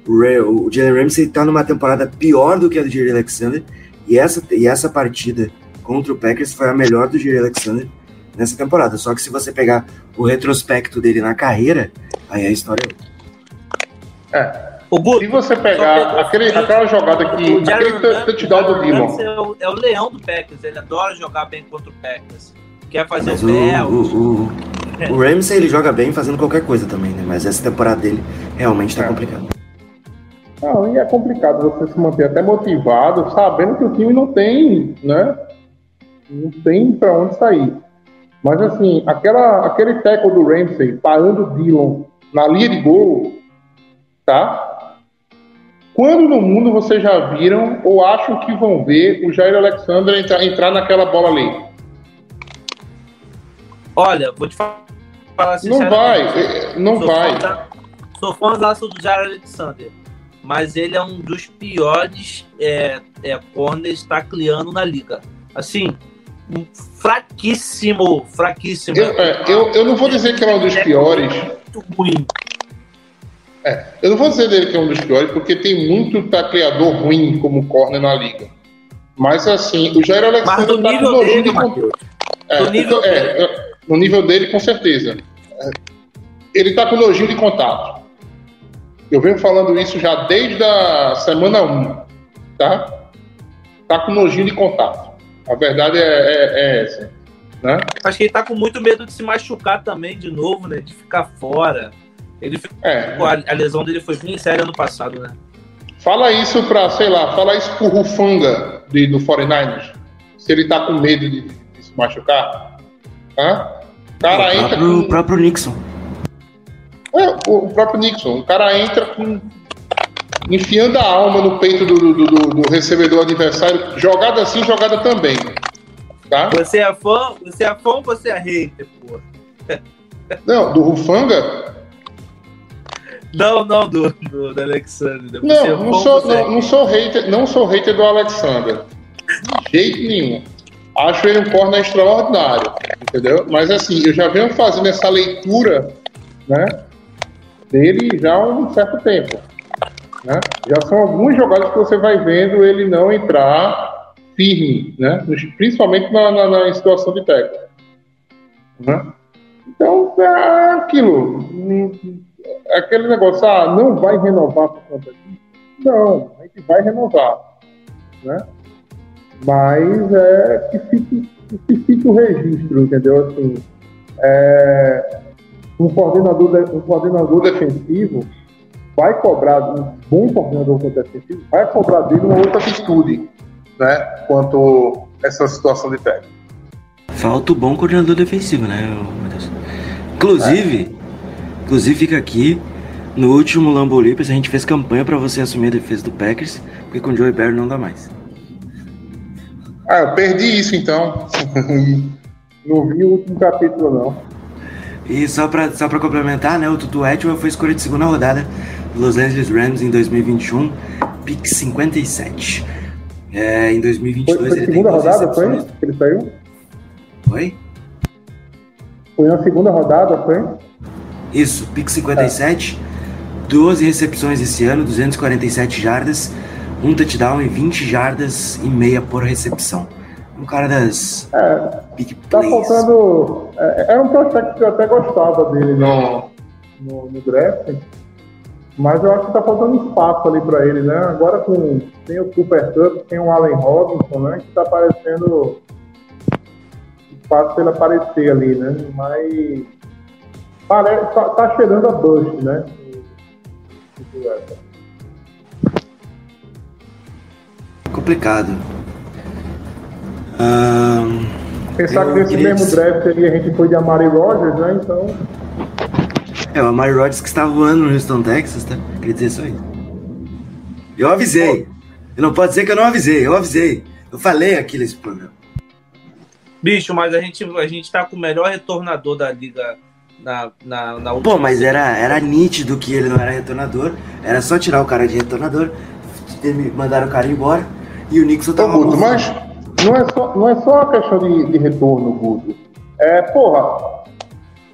O, o Jalen Ramsey tá numa temporada pior do que a do Jerry Alexander e essa, e essa partida contra o Packers foi a melhor do Jerry Alexander nessa temporada. Só que se você pegar o retrospecto dele na carreira, aí a história é outra. É. O Guto, Se você pegar que- aquele, aquela jogada que. o Ramsey- touchdown do o Dillon. É o, é o leão do Packers, ele adora jogar bem contra o Packers. Quer fazer Mas o o, Bell. o, o, o Ramsey ele joga bem fazendo qualquer coisa também, né? Mas essa temporada dele realmente tá É. complicada. Não, e é complicado você se manter até motivado, sabendo que o time não tem, né? Não tem pra onde sair. Mas assim, aquela, aquele tackle do Ramsey parando o Dillon na linha de gol, tá? Quando no mundo vocês já viram ou acham que vão ver o Jair Alexander entrar, entrar naquela bola ali? Olha, vou te fa- falar Não vai, eh, não Só vai. falta- sou fãzaço do Jair Alexander, mas ele é um dos piores é, é, corners tacleando na liga. Assim, fraquíssimo, fraquíssimo. Eu, é, eu, eu não vou dizer que é um dos piores. Muito ruim. É, eu não vou dizer dele que é um dos piores, porque tem muito tacleador ruim como corner na liga. Mas assim, o Jair Mas Alexander do tá nível nojinho dele, Matheus. É, do nível então, é, é, no nível dele, com certeza. Ele tá com nojinho de contato. Eu venho falando isso já desde a semana 1, tá? Tá com nojinho de contato. A verdade é, é- é essa, né? Acho que ele tá com muito medo de se machucar também de novo, né? De ficar fora. Ele ficou, É, a, a lesão dele foi bem séria ano passado, né? Fala isso pra, sei lá, fala isso pro Rufanga de, do 49ers. Se ele tá com medo de, de se machucar. Hã? O cara o entra próprio, com. o próprio Nixon. É, o, o próprio Nixon. O cara entra com. Enfiando a alma no peito do, do, do- do recebedor adversário. Jogada assim, jogada também. Tá? Você é fã, você é fã ou você é hater, pô? Não, do Rufanga? Não, não, do, do, do Alexander. Você é Não, fã não sou, você é não, não sou hater, não sou hater do Alexander. De jeito nenhum. Acho ele um corner extraordinário, entendeu? Mas assim, eu já venho fazendo essa leitura, né, dele já há um certo tempo. Né? Já são algumas jogadas que você vai vendo ele não entrar firme, né? Principalmente na, na, na situação de técnico. Né? Então, é aquilo. Hum, Aquele negócio, ah, não vai renovar por conta disso? Não, a gente vai renovar. Né? Mas é que fique, que fique o registro, entendeu? Assim, é, um, coordenador de- um coordenador defensivo vai cobrar, um bom coordenador defensivo, vai cobrar dele uma outra atitude, né? Quanto essa situação de técnico. Falta o bom coordenador defensivo, né, Matheus? Inclusive, inclusive fica aqui, no último Leapers a gente fez campanha pra você assumir a defesa do Packers, porque com o Joey Barry não dá mais. Ah, eu perdi isso então. não vi o último capítulo, não. E só pra, só pra complementar, né, o Tutu Atwell foi escolha de segunda rodada do Los Angeles Rams em 2021, pick 57. É, em 2022 Foi, foi ele tem segunda duas rodada, foi? Que ele saiu? Foi? Foi na segunda rodada, foi? Isso, pick 57, 12 recepções esse ano, 247 jardas, um touchdown e 20 jardas e meia por recepção. Um cara das É, big tá plays. faltando. é- Era um prospect que eu até gostava dele no, no, no draft, mas eu acho que tá faltando espaço ali pra ele, né? Agora com tem o Cooper Cup, tem o Allen Robinson, né? Que tá aparecendo espaço pra ele aparecer ali, né? Mas parece, tá, tá cheirando a bust, né? O- o Cuper. Complicado. Ahn, Pensar que nesse mesmo dizer- draft ali a gente foi de Amari Rogers, né? Então. é, o Amari Rodgers que está voando no Houston, Texas, tá? Queria dizer isso aí. Eu avisei. Eu não pode dizer que eu não avisei, eu avisei. Eu falei aqui nesse programa. Bicho, mas a gente, a gente tá com o melhor retornador da liga na, na, na última. Pô, mas era, era nítido que ele não era retornador. Era só tirar o cara de retornador, mandar o cara embora e o Nixon Guto, bom. mas não é só, não é só uma questão de, de retorno, Guto. É, porra,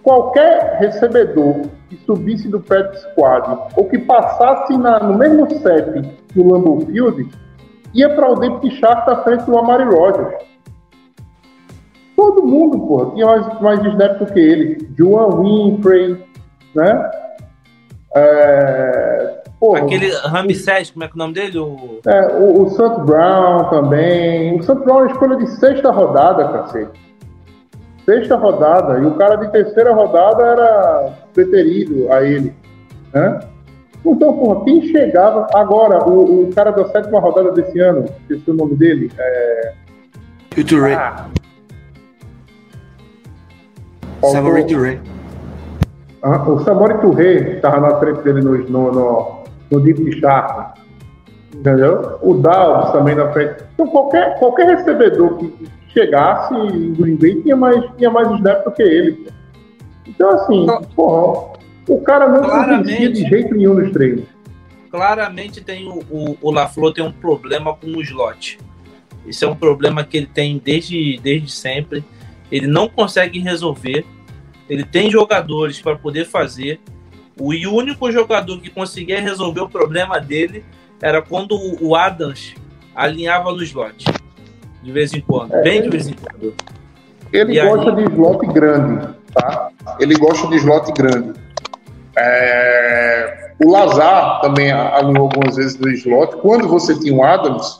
qualquer recebedor que subisse do practice squad ou que passasse na- no mesmo set do Lambeau Field ia para o Dempsey Shark da frente do Amari Rogers. Todo mundo, porra, tinha mais, mais snaps do que ele. Juan Winfrey, né? É, porra, Aquele Ramsés, como é que é o nome dele? O... é, o, o Santos Brown também. O Santos Brown é escolha de sexta rodada, cacete. Sexta rodada. E o cara de terceira rodada era preterido a ele. Né? Então, porra, quem chegava. Agora, o, o cara da sétima rodada desse ano, esqueci o nome dele. É, E o Touré. Ah, faltou- Touré. Ah, o Samori Touré estava na frente dele no, no, no, no Deep Shark. Entendeu? O Dalves também na frente. Então, qualquer, qualquer recebedor que chegasse em Green Bay tinha mais, tinha mais snap do que ele. Então, assim, porra, O cara não convencia de jeito nenhum nos treinos. claramente tem o, o, o LaFleur tem um problema com o slot. Esse é um problema que ele tem desde, desde sempre. Ele não consegue resolver. Ele tem jogadores para poder fazer. O e o único jogador que conseguia resolver o problema dele era quando o Adams alinhava no slot. De vez em quando. Bem de vez em quando. Ele E aí? gosta de slot grande, tá? Ele gosta de slot grande. É, O Lazar também alinhou algumas vezes no slot. Quando você tinha o Adams,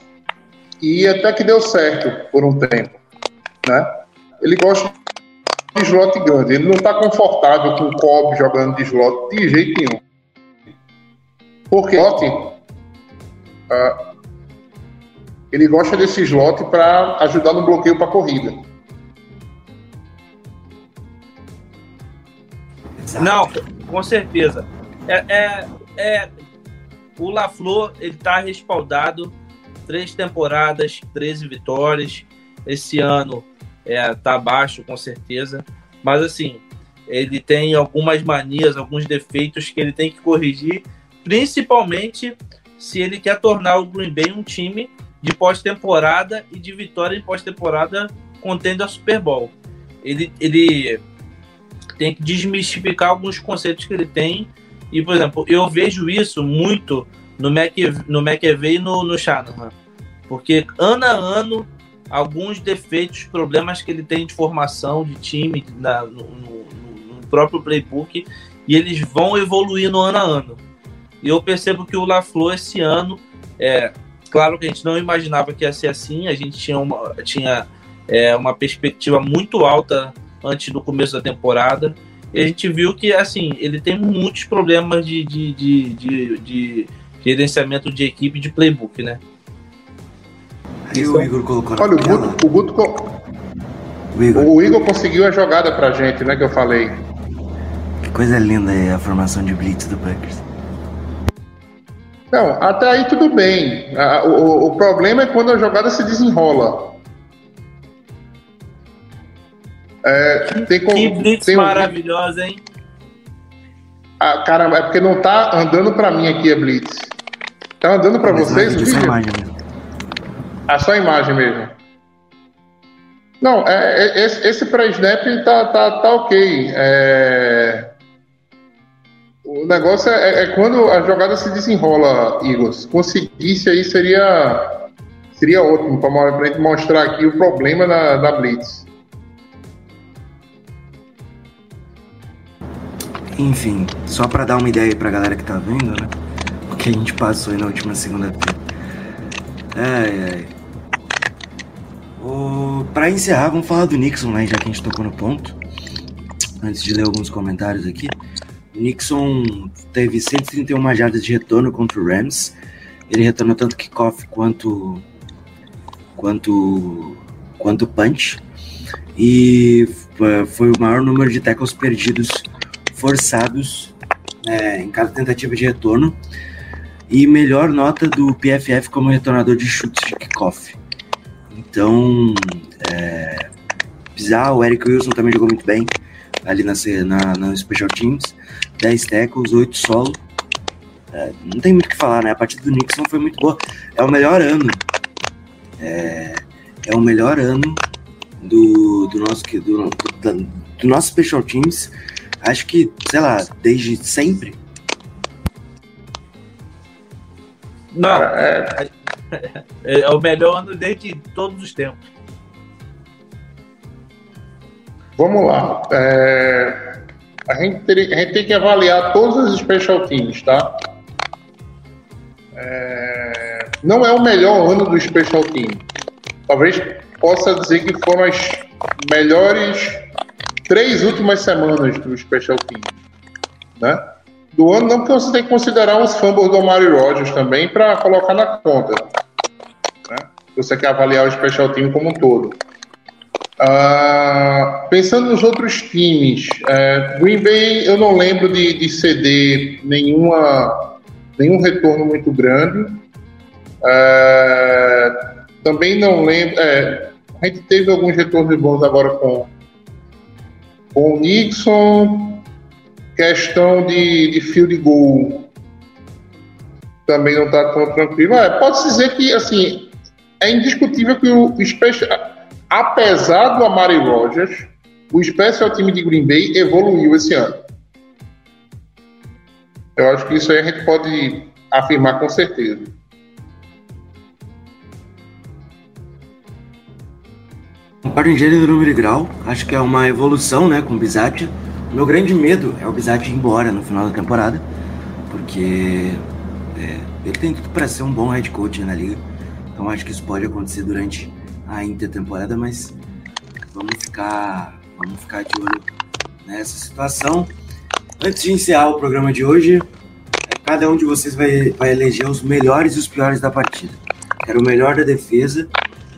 e até que deu certo por um tempo, né? Ele gosta slot grande. Ele não está confortável com o Cobb jogando de slot de jeito nenhum. Porque slot, ah, ele gosta desse slot para ajudar no bloqueio para corrida. Não, com certeza. É, é, é- o LaFleur, ele tá respaldado. Três temporadas, 13 vitórias. Esse ano é, tá abaixo, com certeza. Mas, assim, ele tem algumas manias, alguns defeitos que ele tem que corrigir. Principalmente se ele quer tornar o Green Bay um time de pós-temporada e de vitória em pós-temporada contendo a Super Bowl. Ele, ele tem que desmistificar alguns conceitos que ele tem. E, por exemplo, eu vejo isso muito no, Mac, no McAvey e no, no Shanahan. Porque ano a ano, alguns defeitos, problemas que ele tem de formação de time na- no, no- no próprio playbook, e eles vão evoluindo ano a ano. E eu percebo que o LaFleur esse ano, é, claro que a gente não imaginava que ia ser assim, a gente tinha uma, tinha, é, uma perspectiva muito alta antes do começo da temporada. E a gente viu que, assim, ele tem muitos problemas de, de, de, de, de gerenciamento de equipe de playbook, né? Aí o Igor colocou na Olha, o. Guto, o Guto co- O Igor, o Igor conseguiu a jogada pra gente, né? Que eu falei. que coisa linda é a formação de Blitz do Packers. Não, até aí tudo bem. O, o problema é quando a jogada se desenrola. É, tem como, Que blitz tem um- maravilhosa, hein? Ah, caramba, é porque não tá andando pra mim aqui a Blitz. Tá andando pra Mas vocês? vídeo? imagem mesmo. A imagem mesmo. Não, é, é- esse, esse pré-snap tá, tá, tá ok. É, O negócio é, é quando a jogada se desenrola, Igor. Se conseguisse aí seria, seria ótimo para gente mostrar aqui o problema da, da Blitz. Enfim, só pra dar uma ideia aí pra galera que tá vendo, né? O que a gente passou aí na última segunda-feira. Ai, ai. O... Pra encerrar, vamos falar do Nixon, né? Já que a gente tocou no ponto. Antes de ler alguns comentários aqui. Nixon teve 131 jardas de retorno contra o Rams. Ele retornou tanto kickoff quanto quanto quanto punch. E foi o maior número de tackles perdidos forçados é, em cada tentativa de retorno e melhor nota do PFF como retornador de chutes de kickoff. Então, é, bizarro, o Eric Wilson também jogou muito bem ali na, na, na Special Teams, 10 tackles, 8 solo. É, não tem muito o que falar, né? A partida do Nixon foi muito boa. É o melhor ano. É, é o melhor ano do, do nosso do, do, do, nosso Special Teams acho que, sei lá, desde sempre. Não, é, é o melhor ano desde todos os tempos. vamos lá. É, a, gente teria- a gente tem que avaliar todos os special teams, tá? É, não é o melhor ano do special team. Talvez possa dizer que foram as melhores três últimas semanas do special team, né? Do ano não, porque você tem que considerar os fumbles do Mario Rogers também para colocar na conta. Você quer avaliar o special team como um todo. Ah, pensando nos outros times, é, Green Bay eu não lembro de, de ceder nenhuma, nenhum retorno muito grande. É, também não lembro. é, a gente teve alguns retornos bons agora com, com o Nixon. questão de, de field goal também não está tão tranquilo. É, pode dizer que assim é indiscutível que o, o apesar do Amari Rogers, o special time de Green Bay evoluiu esse ano. Eu acho que isso aí a gente pode afirmar com certeza. Concordo em gênero, número e grau. Acho que é uma evolução, né, com o Bizatti. O meu grande medo é o Bizatti ir embora no final da temporada, porque é, ele tem tudo para ser um bom head coach na liga. Então acho que isso pode acontecer durante a intertemporada, mas vamos ficar, vamos ficar de olho nessa situação. Antes de encerrar o programa de hoje, cada um de vocês vai, vai eleger os melhores e os piores da partida. Quero o melhor da defesa,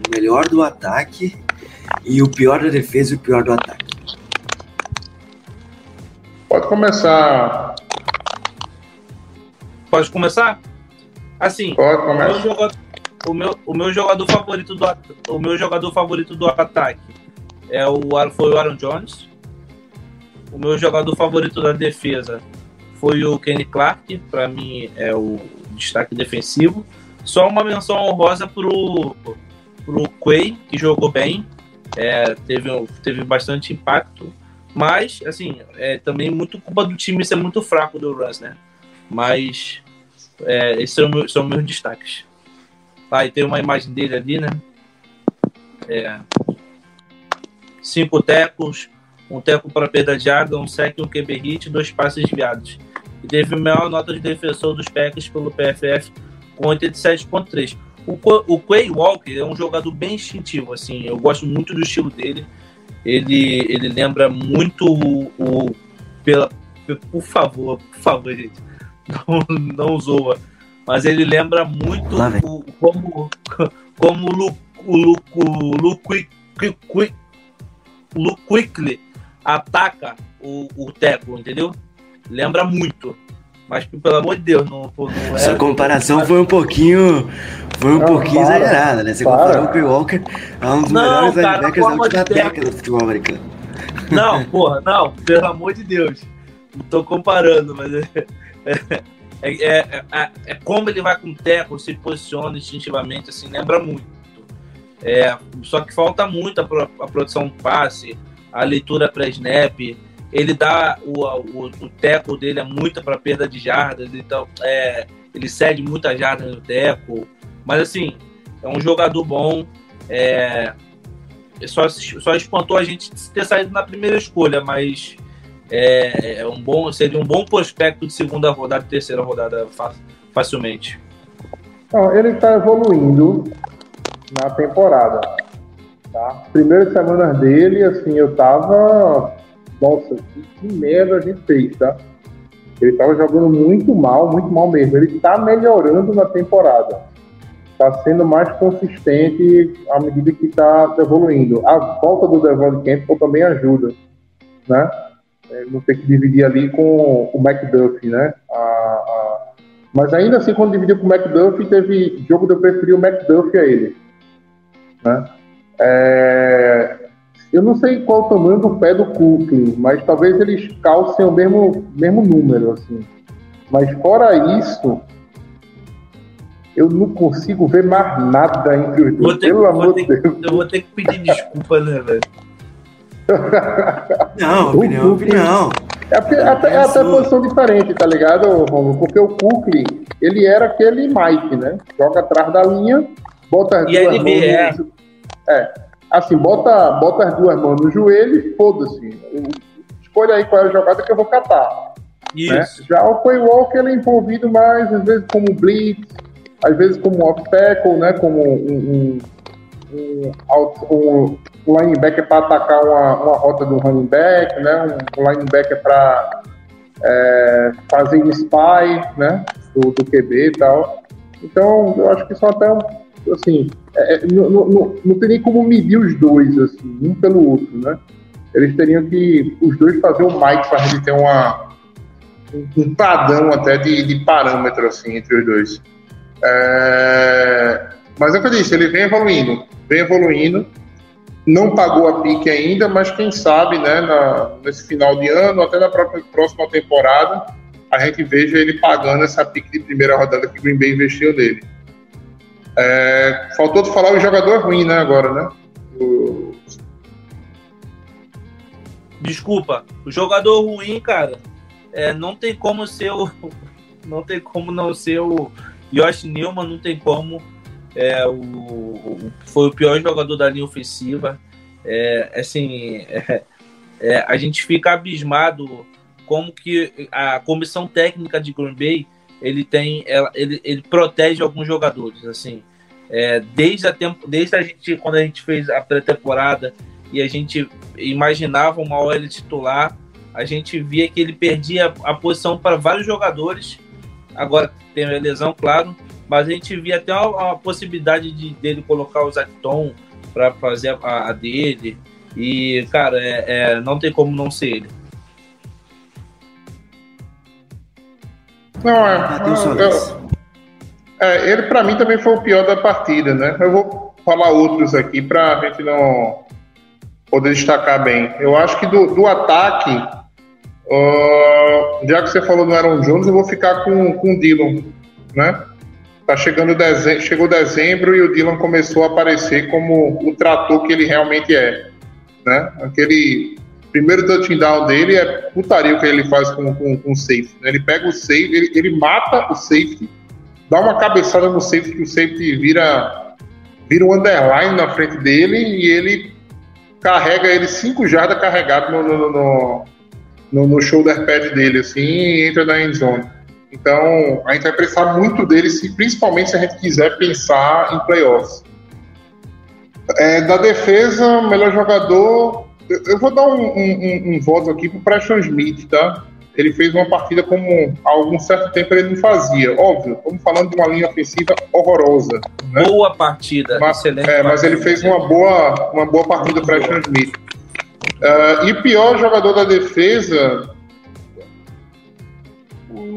o melhor do ataque e o pior da defesa e o pior do ataque. Pode começar. Pode começar? Assim, Pode começar. O, meu, o meu jogador favorito do o meu jogador favorito do ataque é o foi o Aaron Jones. O meu jogador favorito da defesa foi o Kenny Clark, para mim é o destaque defensivo. Só uma menção honrosa pro pro Quay, que jogou bem, é, teve, teve bastante impacto, mas assim, é também muito culpa do time ser muito fraco do Rams, né? Mas é, esses são, meus- são meus destaques. Ah, e tem uma imagem dele ali, né? É, cinco tecos, um teco para perda de jarda, um sec, um QB hit, dois passes desviados. E teve a maior nota de defensor dos Packers pelo PFF com 87.3. O, o Quay Walker é um jogador bem instintivo, assim, eu gosto muito do estilo dele. Ele, ele lembra muito o, o- pela, por favor, por favor, gente, não, não zoa. Mas ele lembra muito o, como, como o Lu, o Lu, Lu, Quickly ataca o, o Teco, entendeu? Lembra muito. Mas, pelo amor de Deus, não, não é. Essa comparação foi um pouquinho. Foi um Não, pouquinho para, exagerada, né? Você para. comparou o Quay Walker a um dos Não, melhores cara, linebackers da última década do futebol americano. Não, porra, não, pelo amor de Deus. Não tô comparando, mas é, é, é, é- é como ele vai com o teco, se posiciona instintivamente, assim, lembra muito. É, só que falta muito a, pro- a produção passe, a leitura pré-snap. Ele dá o, o, o teco dele é muito para perda de jardas, então é, ele cede muitas jardas no teco. Mas assim, é um jogador bom. É, só, só espantou a gente ter saído na primeira escolha, mas é, é um bom, seria um bom prospecto de segunda rodada e terceira rodada fa- facilmente. Não, ele está evoluindo na temporada. Tá? Primeiras semanas dele, assim, eu tava. Nossa, que, merda a gente fez, tá? Ele tava jogando muito mal, muito mal mesmo. Ele tá melhorando na temporada. Tá sendo mais consistente à medida que tá evoluindo. A volta do Devon Campbell também ajuda, né? É, Não ter que dividir ali com o McDuffie, né? A- a- mas ainda assim, quando dividiu com o McDuffie, teve jogo de eu preferir o McDuffie a ele. Né? É, eu não sei qual o tamanho do pé do Cookley, mas talvez eles calcem o mesmo, mesmo número. Assim. Mas fora isso, eu não consigo ver mais nada entre os dois. Pelo amor de Deus. que- eu vou ter que pedir desculpa, né, velho? Não, opinião, opinião. É, é até, é até posição diferente, tá ligado, Romulo? Porque o Kukli, ele era aquele Mike, né? Joga atrás da linha, bota as E duas mãos é. no É. Assim, bota, bota as duas mãos no joelho e foda-se. Escolha aí qual é a jogada que eu vou catar. né? Isso. Já o Quay Walker ele é envolvido mais, às vezes, como blitz, às vezes como off-tackle, né? Como um, um, um, um- um linebacker para atacar uma, uma rota do running back, né? Um, linebacker para fazer spy, né? Do, do QB e tal. Então, eu acho que são até assim, é, é, não, não, tem nem como medir os dois, assim, um pelo outro, né? Eles teriam que, os dois, fazer um mic para gente ter uma, um, um padrão até de, de parâmetro, assim, entre os dois. É, mas é o que eu disse, ele vem evoluindo, vem evoluindo. Não pagou a pique ainda, mas quem sabe, né, na, nesse final de ano, até na própria, próxima temporada, a gente veja ele pagando essa pique de primeira rodada que o Green Bay investiu nele. É, faltou de falar o jogador ruim, né, agora, né? O... Desculpa, o jogador ruim, cara, é, não tem como ser o. Não tem como não ser o Josh Newman, não tem como. É, o, o foi o pior jogador da linha ofensiva. É, assim, é, é, a gente fica abismado como que a comissão técnica de Green Bay ele tem, ela, ele, ele protege alguns jogadores, assim. É, desde a tempo, desde a gente quando a gente fez a pré-temporada e a gente imaginava uma OL titular, a gente via que ele perdia a posição para vários jogadores. Agora tem a lesão, claro, mas a gente via até a, a possibilidade de dele colocar o Zacton para fazer a, a, dele. E, cara, é, é, não tem como não ser ele. Não, é. é, é ele para mim também foi o pior da partida, né? Eu vou falar outros aqui para a gente não poder destacar bem. Eu acho que do, do ataque, uh, já que você falou no Aaron Jones, eu vou ficar com, com o Dylan, né? Tá chegando dezembro, chegou dezembro e o Dylan começou a aparecer como o trator que ele realmente é, né? Aquele primeiro touchdown dele é putaria o que ele faz com, com, com o safety. Né? Ele pega o safety, ele, ele mata o safety, dá uma cabeçada no safety que o safety vira, vira um underline na frente dele e ele carrega ele cinco jardas carregado no, no, no, no, no shoulder pad dele, assim, e entra na end zone. Então, a gente vai precisar muito dele, se, principalmente se a gente quiser pensar em playoffs. É, da defesa, melhor jogador, eu vou dar um, um, um voto aqui pro Preston Smith, tá? Ele fez uma partida como há algum certo tempo ele não fazia. Óbvio, estamos falando de uma linha ofensiva horrorosa. Né? Boa partida, mas, excelente. É, mas ele fez uma boa, uma boa partida para Preston Smith. Uh, e pior jogador da defesa.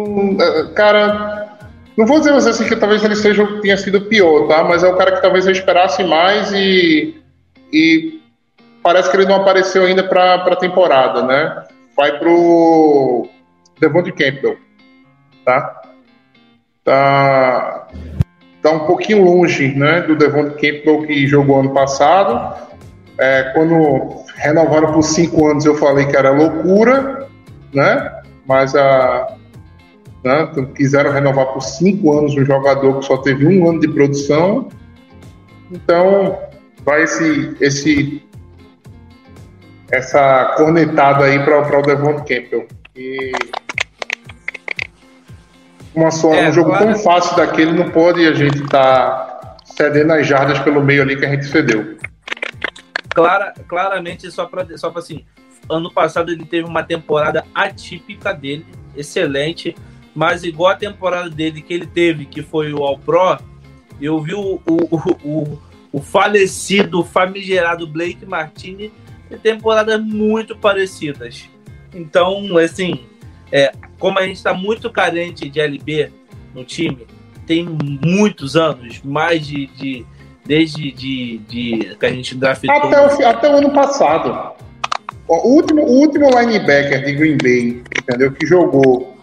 Hum, cara, não vou dizer assim que talvez ele seja tenha sido pior, tá? Mas é o cara que talvez eu esperasse mais e, e parece que ele não apareceu ainda para a temporada, né? Vai pro Devontae Campbell, tá? Tá tá um pouquinho longe, né, do Devontae Campbell que jogou ano passado. É, quando renovaram por cinco anos, eu falei que era loucura, né? Mas a né, quiseram renovar por cinco anos um jogador que só teve um ano de produção. Então, vai esse, esse essa cornetada aí para o Devon Campbell. E uma só, é, um jogo claro. tão fácil daquele não pode a gente estar tá cedendo as jardas pelo meio ali que a gente cedeu. Clara, claramente, só para só assim, ano passado ele teve uma temporada atípica dele, excelente, mas igual a temporada dele que ele teve, que foi o All Pro, eu vi o, o, o, o falecido, famigerado Blake Martini e temporadas muito parecidas. Então, assim, é, como a gente está muito carente de LB no time, tem muitos anos, mais de. de desde de, de, que a gente draftou. Até o, até o ano passado. O último, o último linebacker de Green Bay, entendeu? Que jogou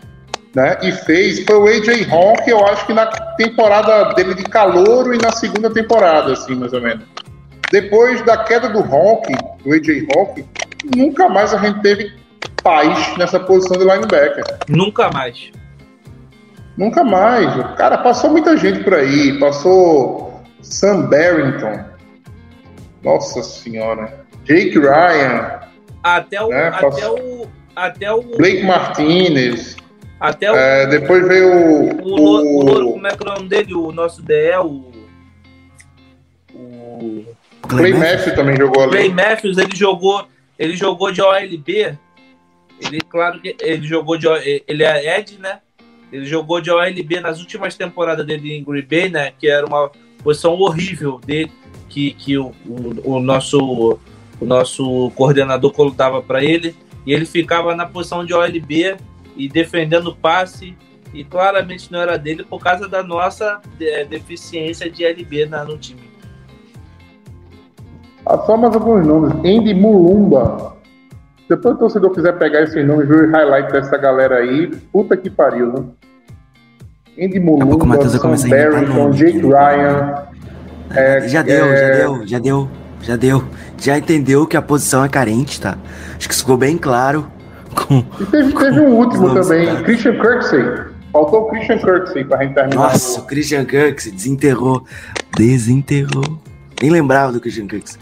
né, e fez foi o AJ Honk, eu acho que na temporada dele de calouro e na segunda temporada, assim, mais ou menos. Depois da queda do Honk, do AJ Honk, nunca mais a gente teve paz nessa posição de linebacker. Nunca mais. Nunca mais. Cara, passou muita gente por aí. Passou Sam Barrington. Nossa senhora. Jake Ryan. Até o. Né? Até o. Até o. Blake Martinez. Até o. É, depois veio o. O, o, o, como é que é o nome dele? O nosso DE, o. O. Clay Matthews também jogou ali. Clay Matthews, ele jogou, ele jogou de OLB. Ele, claro que ele jogou de ele é Ed, né? Ele jogou de OLB nas últimas temporadas dele em Green Bay, né? Que era uma posição horrível dele, que, que o, o, o nosso o nosso coordenador colocava para ele, e ele ficava na posição de OLB e defendendo o passe, e claramente não era dele por causa da nossa deficiência de LB na, no time. Ah, Só mais alguns nomes. Andy Mulumba. Depois o torcedor quiser pegar esses nomes e ver o highlight dessa galera aí, puta que pariu, né? Andy Mulumba, Sam Barrington, Jake né? Ryan. É, já deu, é, já deu, já deu, já deu. Já entendeu que a posição é carente, tá? Acho que isso ficou bem claro. Com... E teve, teve um último também, citados. Christian Kirksey. Faltou o Christian Kirksey pra gente terminar. Nossa, o Christian Kirk desenterrou. Desenterrou. Nem lembrava do Christian Kirk.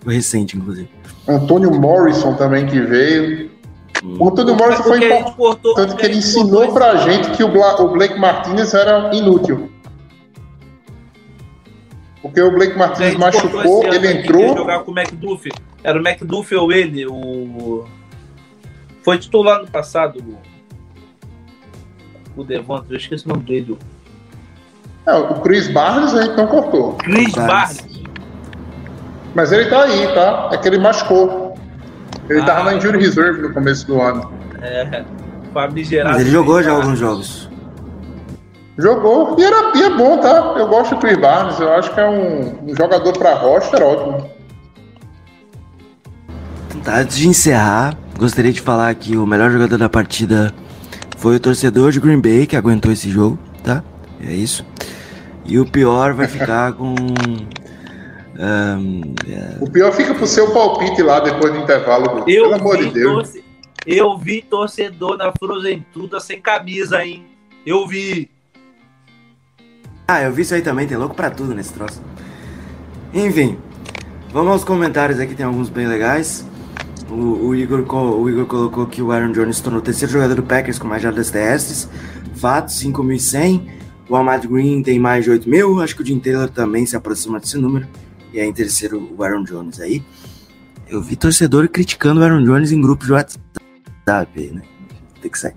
Foi recente, inclusive. Antônio Morrison também que veio. O Antônio Morrison foi importante, tanto que ele ensinou pra gente que o, Bla- o Blake Martinez era inútil. Porque o Blake Martinez machucou, ele entrou. jogar com o McDuff. Era o McDuff ou ele, o. Foi titular no passado, o, o Devonta, eu esqueci o nome dele. o É, o Chris Barnes a gente não cortou. Chris Barnes. Barnes. Mas ele tá aí, tá? É que ele machucou. Ele Ah. tava na Injury Reserve no começo do ano. É, famigerado. Mas ele jogou já alguns jogos. Jogou. E, era, e é bom, tá? Eu gosto do Chris Barnes. Eu acho que é um, um jogador pra roster ótimo. Tá, antes de encerrar, gostaria de falar que o melhor jogador da partida foi o torcedor de Green Bay que aguentou esse jogo, tá? É isso. E o pior vai ficar com. ahn, é, O pior fica pro seu palpite lá depois do intervalo. Eu Pelo amor vi, de Deus. torce- eu vi torcedor na Frozentuda sem camisa, hein? Eu vi. Ah, eu vi isso aí também, tem louco pra tudo nesse troço. Enfim, vamos aos comentários aqui, tem alguns bem legais. O, o Igor, o Igor colocou que o Aaron Jones tornou o terceiro jogador do Packers com mais jardas terrestres. Fato, 5.100. O Ahmad Green tem mais de 8.000. Acho que o Jim Taylor também se aproxima desse número. E aí em terceiro o Aaron Jones aí. Eu vi torcedor criticando o Aaron Jones em grupo de WhatsApp, né? Tem que sair.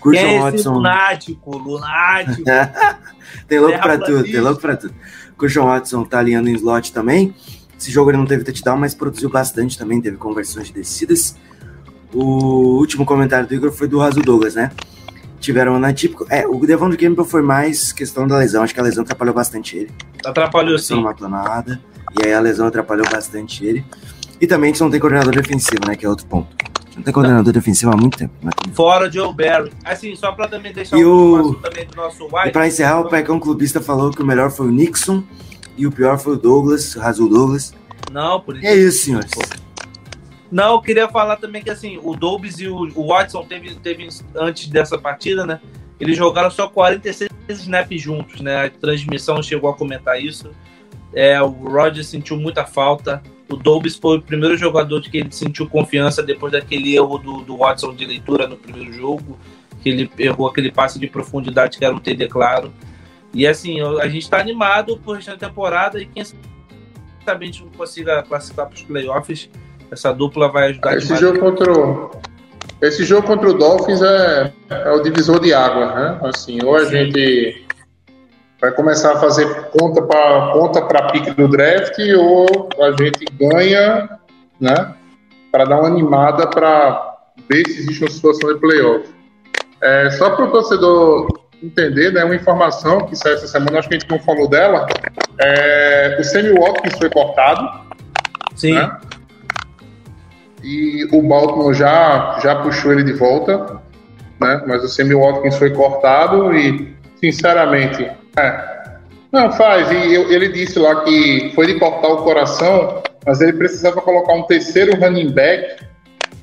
Christian é Watson. lunático? Lunático. tem louco pra tudo, tem louco pra tudo. Christian Watson tá alinhando em slot também. Esse jogo ele não teve touchdown, mas produziu bastante também, teve conversões de descidas. O último comentário do Igor foi do Raso Douglas, né? Tiveram um atípico. É, o Devon de Campbell foi mais questão da lesão. Acho que a lesão atrapalhou bastante ele. Atrapalhou Não sim. matou nada. E aí a lesão atrapalhou bastante ele. E também a gente não tem coordenador defensivo, né? Que é outro ponto. Não tem coordenador defensivo há muito tempo. Né? Fora Joe Barry. Assim, só pra também deixar E um o- também do nosso E White. pra encerrar, o Pecão Clubista falou que o melhor foi o Nixon e o pior foi o Douglas, o Razul Douglas. Não, por E é isso, senhores. Não, eu queria falar também que assim, o Dobbs e o, o Watson teve, teve antes dessa partida, né? Eles jogaram só 46 snaps juntos, né? A transmissão chegou a comentar isso. É, o Rodgers sentiu muita falta. O Dobbs foi o primeiro jogador de que ele sentiu confiança depois daquele erro do, do Watson de leitura no primeiro jogo, que ele errou aquele passe de profundidade que era um TD claro. E assim, a gente tá animado por restante da temporada e quem sabe a gente não consiga classificar para os playoffs. Essa dupla vai ajudar Esse jogo contra o, esse jogo contra o Dolphins é, é o divisor de água, né? Assim, ou a gente vai começar a fazer conta para conta para pique do draft, ou a gente ganha, né? Para dar uma animada para ver se existe uma situação de playoff. É, só para o torcedor entender, né? Uma informação que saiu essa semana, acho que a gente não falou dela. É, o Sammy Watkins foi cortado Sim, né? E o Baltimore já, já puxou ele de volta, né? Mas o Sammy Watkins foi cortado e, sinceramente, é. Não, faz. E eu- ele disse lá que foi de cortar o coração, mas ele precisava colocar um terceiro running back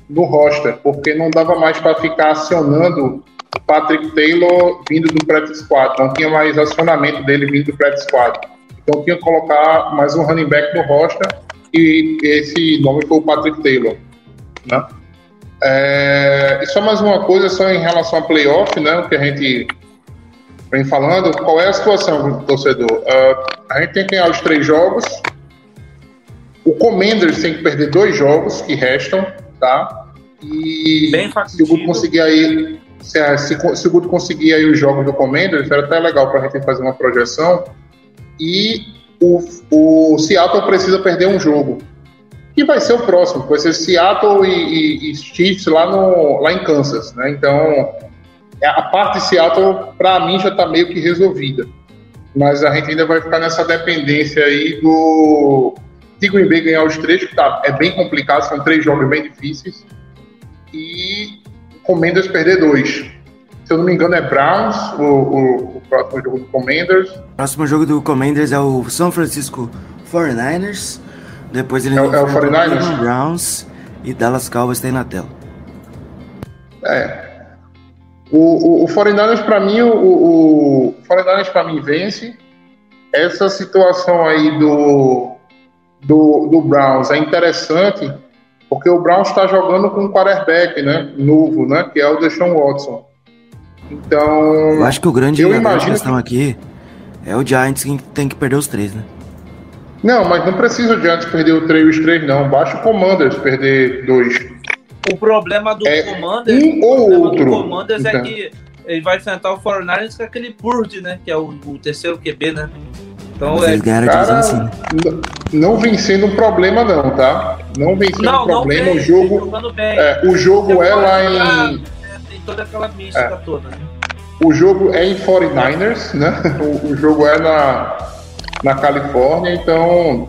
no roster, porque não dava mais para ficar acionando Patrick Taylor vindo do practice squad. Não tinha mais acionamento dele vindo do practice squad. Então tinha que colocar mais um running back no roster e esse nome foi o Patrick Taylor. Né? É, e só mais uma coisa, só em relação a playoff, né, o que a gente vem falando, qual é a situação do torcedor? Ah, a gente tem que ganhar os três jogos, o Commanders tem que perder dois jogos que restam, tá? E Bem se o conseguir aí, se, a- se, se o Guto conseguir aí os jogos do Commanders, era até legal para a gente fazer uma projeção. E o, o Seattle precisa perder um jogo que vai ser o próximo, vai ser Seattle e, e- e Chiefs lá, no, lá em Kansas, né? Então, é, a parte de Seattle, para mim, já está meio que resolvida. Mas a gente ainda vai ficar nessa dependência aí do de Green Bay ganhar os três, que tá, é bem complicado, são três jogos bem difíceis. E Commanders perder dois. Se eu não me engano, é Browns, o, o, o próximo jogo do Commanders. O próximo jogo do Commanders é o São Francisco 49ers. Depois ele É o- é o enfrenta 49ers? Cleveland Browns e Dallas Cowboys tem na tela. É. O, o, o 49ers, pra mim, o, o, o 49ers, pra mim, vence. Essa situação aí do, do, do Browns é interessante, porque o Browns está jogando com um quarterback, né? Novo, né? Que é o Deshaun Watson. Então. Eu acho que o grande, Eu imagino questão aqui é o Giants que tem que perder os três, né? Não, mas não precisa o Giants perder o 3 e os 3, não. Basta o Commanders perder dois. O problema do É, Commanders, um o ou problema outro. do Commanders é Então. que ele vai enfrentar o 49ers com aquele Purdy, né? Que é o, o terceiro QB, né? Então Mas é. eles ganharam a divisão Cara, assim, né? não vem sendo um problema, não, tá? Não vem sendo Não, um não problema. vem, o jogo, é, o jogo é lá em. É, Tem toda aquela mística toda, né? O jogo é em 49ers, né? O, o jogo é na, na Califórnia, então.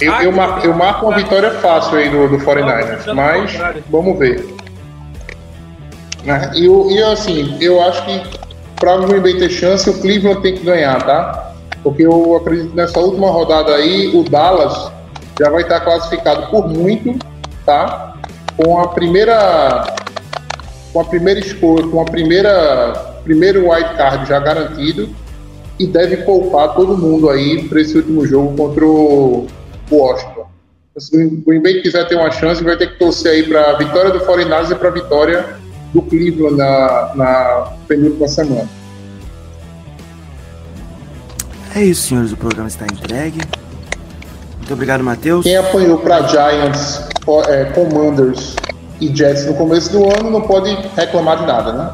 Eu, Ah, eu, que mar- eu marco uma vitória fácil aí do, do 49ers, Não, mas vamos ver. Né? E, e assim, eu acho que para o Green Bay ter chance, o Cleveland tem que ganhar, tá? Porque eu acredito que nessa última rodada aí, o Dallas já vai estar classificado por muito, tá? Com a primeira com a primeira escolha, com a primeira primeiro wild card já garantido e deve poupar todo mundo aí para esse último jogo contra o Washington. Se o Green Bay quiser ter uma chance, vai ter que torcer aí para a vitória do 49ers e para a vitória do Cleveland na, na penúltima semana. É isso, senhores. O programa está entregue. Muito obrigado, Matheus. Quem apanhou para Giants, é, Commanders e Jets no começo do ano não pode reclamar de nada, né?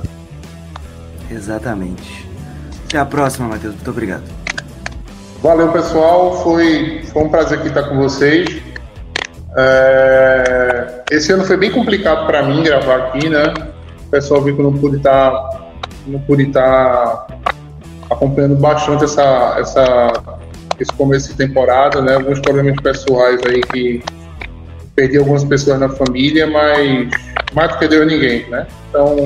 Exatamente. Até a próxima, Matheus. Muito obrigado. Valeu, pessoal. Foi, foi um prazer aqui estar com vocês. É, esse ano foi bem complicado para mim gravar aqui, né? Pessoal viu que eu não pude estar, não pude estar acompanhando bastante essa, essa, esse começo de temporada, né? Alguns problemas pessoais aí que perdi algumas pessoas na família, mas mais do que deu ninguém, né? Então,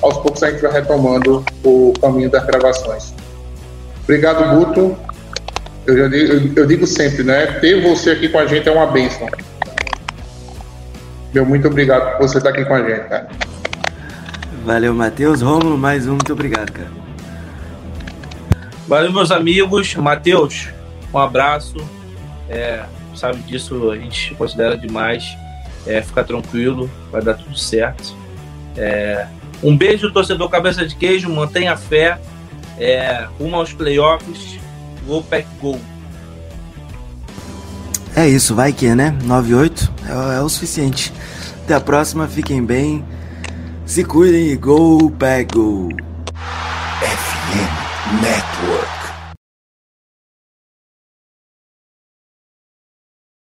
aos poucos a gente vai retomando o caminho das gravações. Obrigado, Guto. Eu, já digo, eu, eu digo sempre, né? Ter você aqui com a gente é uma bênção. Meu muito obrigado por você estar aqui com a gente, cara. Valeu, Matheus. Rômulo, mais um. Muito obrigado, cara. Valeu, meus amigos. Matheus, um abraço. É, sabe disso, a gente considera demais. É, fica tranquilo, vai dar tudo certo. É, um beijo, torcedor Cabeça de Queijo. Mantenha a fé. É, rumo aos playoffs. Go Pack Go. É isso, vai que, né? 98 é, é o suficiente. Até a próxima, fiquem bem. Se cuidem e go, pack, go. FM Network.